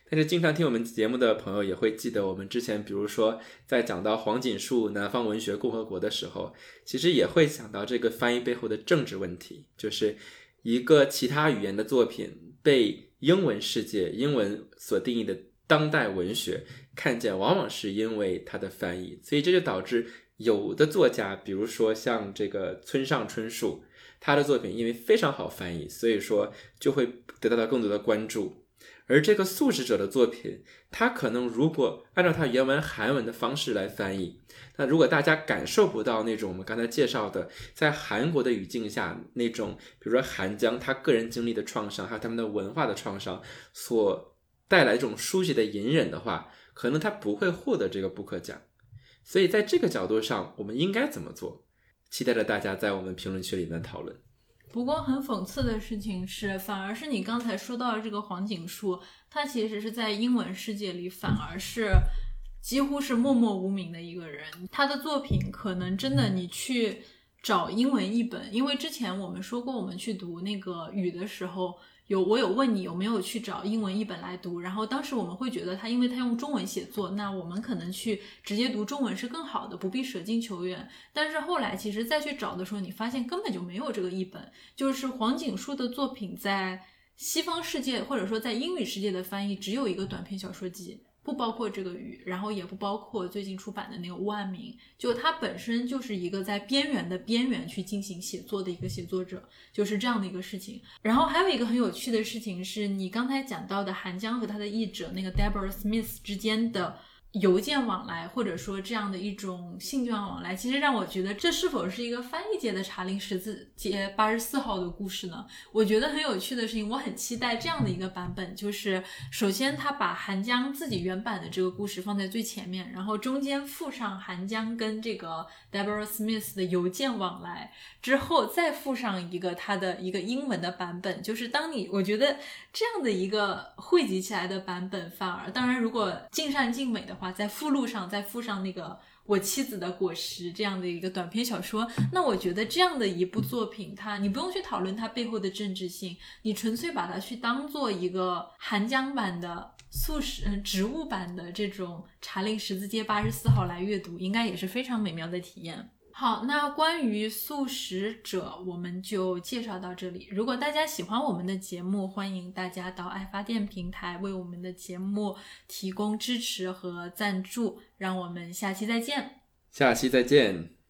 但是经常听我们节目的朋友也会记得，我们之前比如说在讲到黄锦树《南方文学共和国》的时候，其实也会想到这个翻译背后的政治问题，就是一个其他语言的作品被英文世界、英文所定义的当代文学看见，往往是因为它的翻译，所以这就导致有的作家，比如说像这个村上春树，他的作品因为非常好翻译，所以说就会得到了更多的关注。而这个素食者的作品，他可能如果按照他原文韩文的方式来翻译，那如果大家感受不到那种我们刚才介绍的在韩国的语境下那种，比如说韩江他个人经历的创伤，还有他们的文化的创伤所带来这种书写的隐忍的话，可能他不会获得这个布克奖。所以在这个角度上，我们应该怎么做？期待着大家在我们评论区里面讨论。不过很讽刺的事情是，反而是你刚才说到的这个黄景树，他其实是在英文世界里反而是几乎是默默无名的一个人。他的作品可能真的你去找英文译本，因为之前我们说过，我们去读那个语的时候。有我有问你有没有去找英文译本来读，然后当时我们会觉得他，因为他用中文写作，那我们可能去直接读中文是更好的，不必舍近求远。但是后来其实再去找的时候，你发现根本就没有这个译本，就是黄景书的作品在西方世界或者说在英语世界的翻译只有一个短篇小说集。不包括这个雨，然后也不包括最近出版的那个万民，就他本身就是一个在边缘的边缘去进行写作的一个写作者，就是这样的一个事情。然后还有一个很有趣的事情是，你刚才讲到的韩江和他的译者那个 Deborah Smith 之间的。邮件往来，或者说这样的一种信件往来，其实让我觉得这是否是一个翻译界的查林十字街八十四号的故事呢？我觉得很有趣的事情，我很期待这样的一个版本，就是首先他把韩江自己原版的这个故事放在最前面，然后中间附上韩江跟这个 Deborah Smith 的邮件往来，之后再附上一个他的一个英文的版本，就是当你我觉得这样的一个汇集起来的版本，反而当然如果尽善尽美的。话，在附录上再附上那个我妻子的果实这样的一个短篇小说，那我觉得这样的一部作品，它你不用去讨论它背后的政治性，你纯粹把它去当做一个寒江版的素食嗯植物版的这种茶陵十字街八十四号来阅读，应该也是非常美妙的体验。好，那关于素食者，我们就介绍到这里。如果大家喜欢我们的节目，欢迎大家到爱发电平台为我们的节目提供支持和赞助。让我们下期再见。下期再见。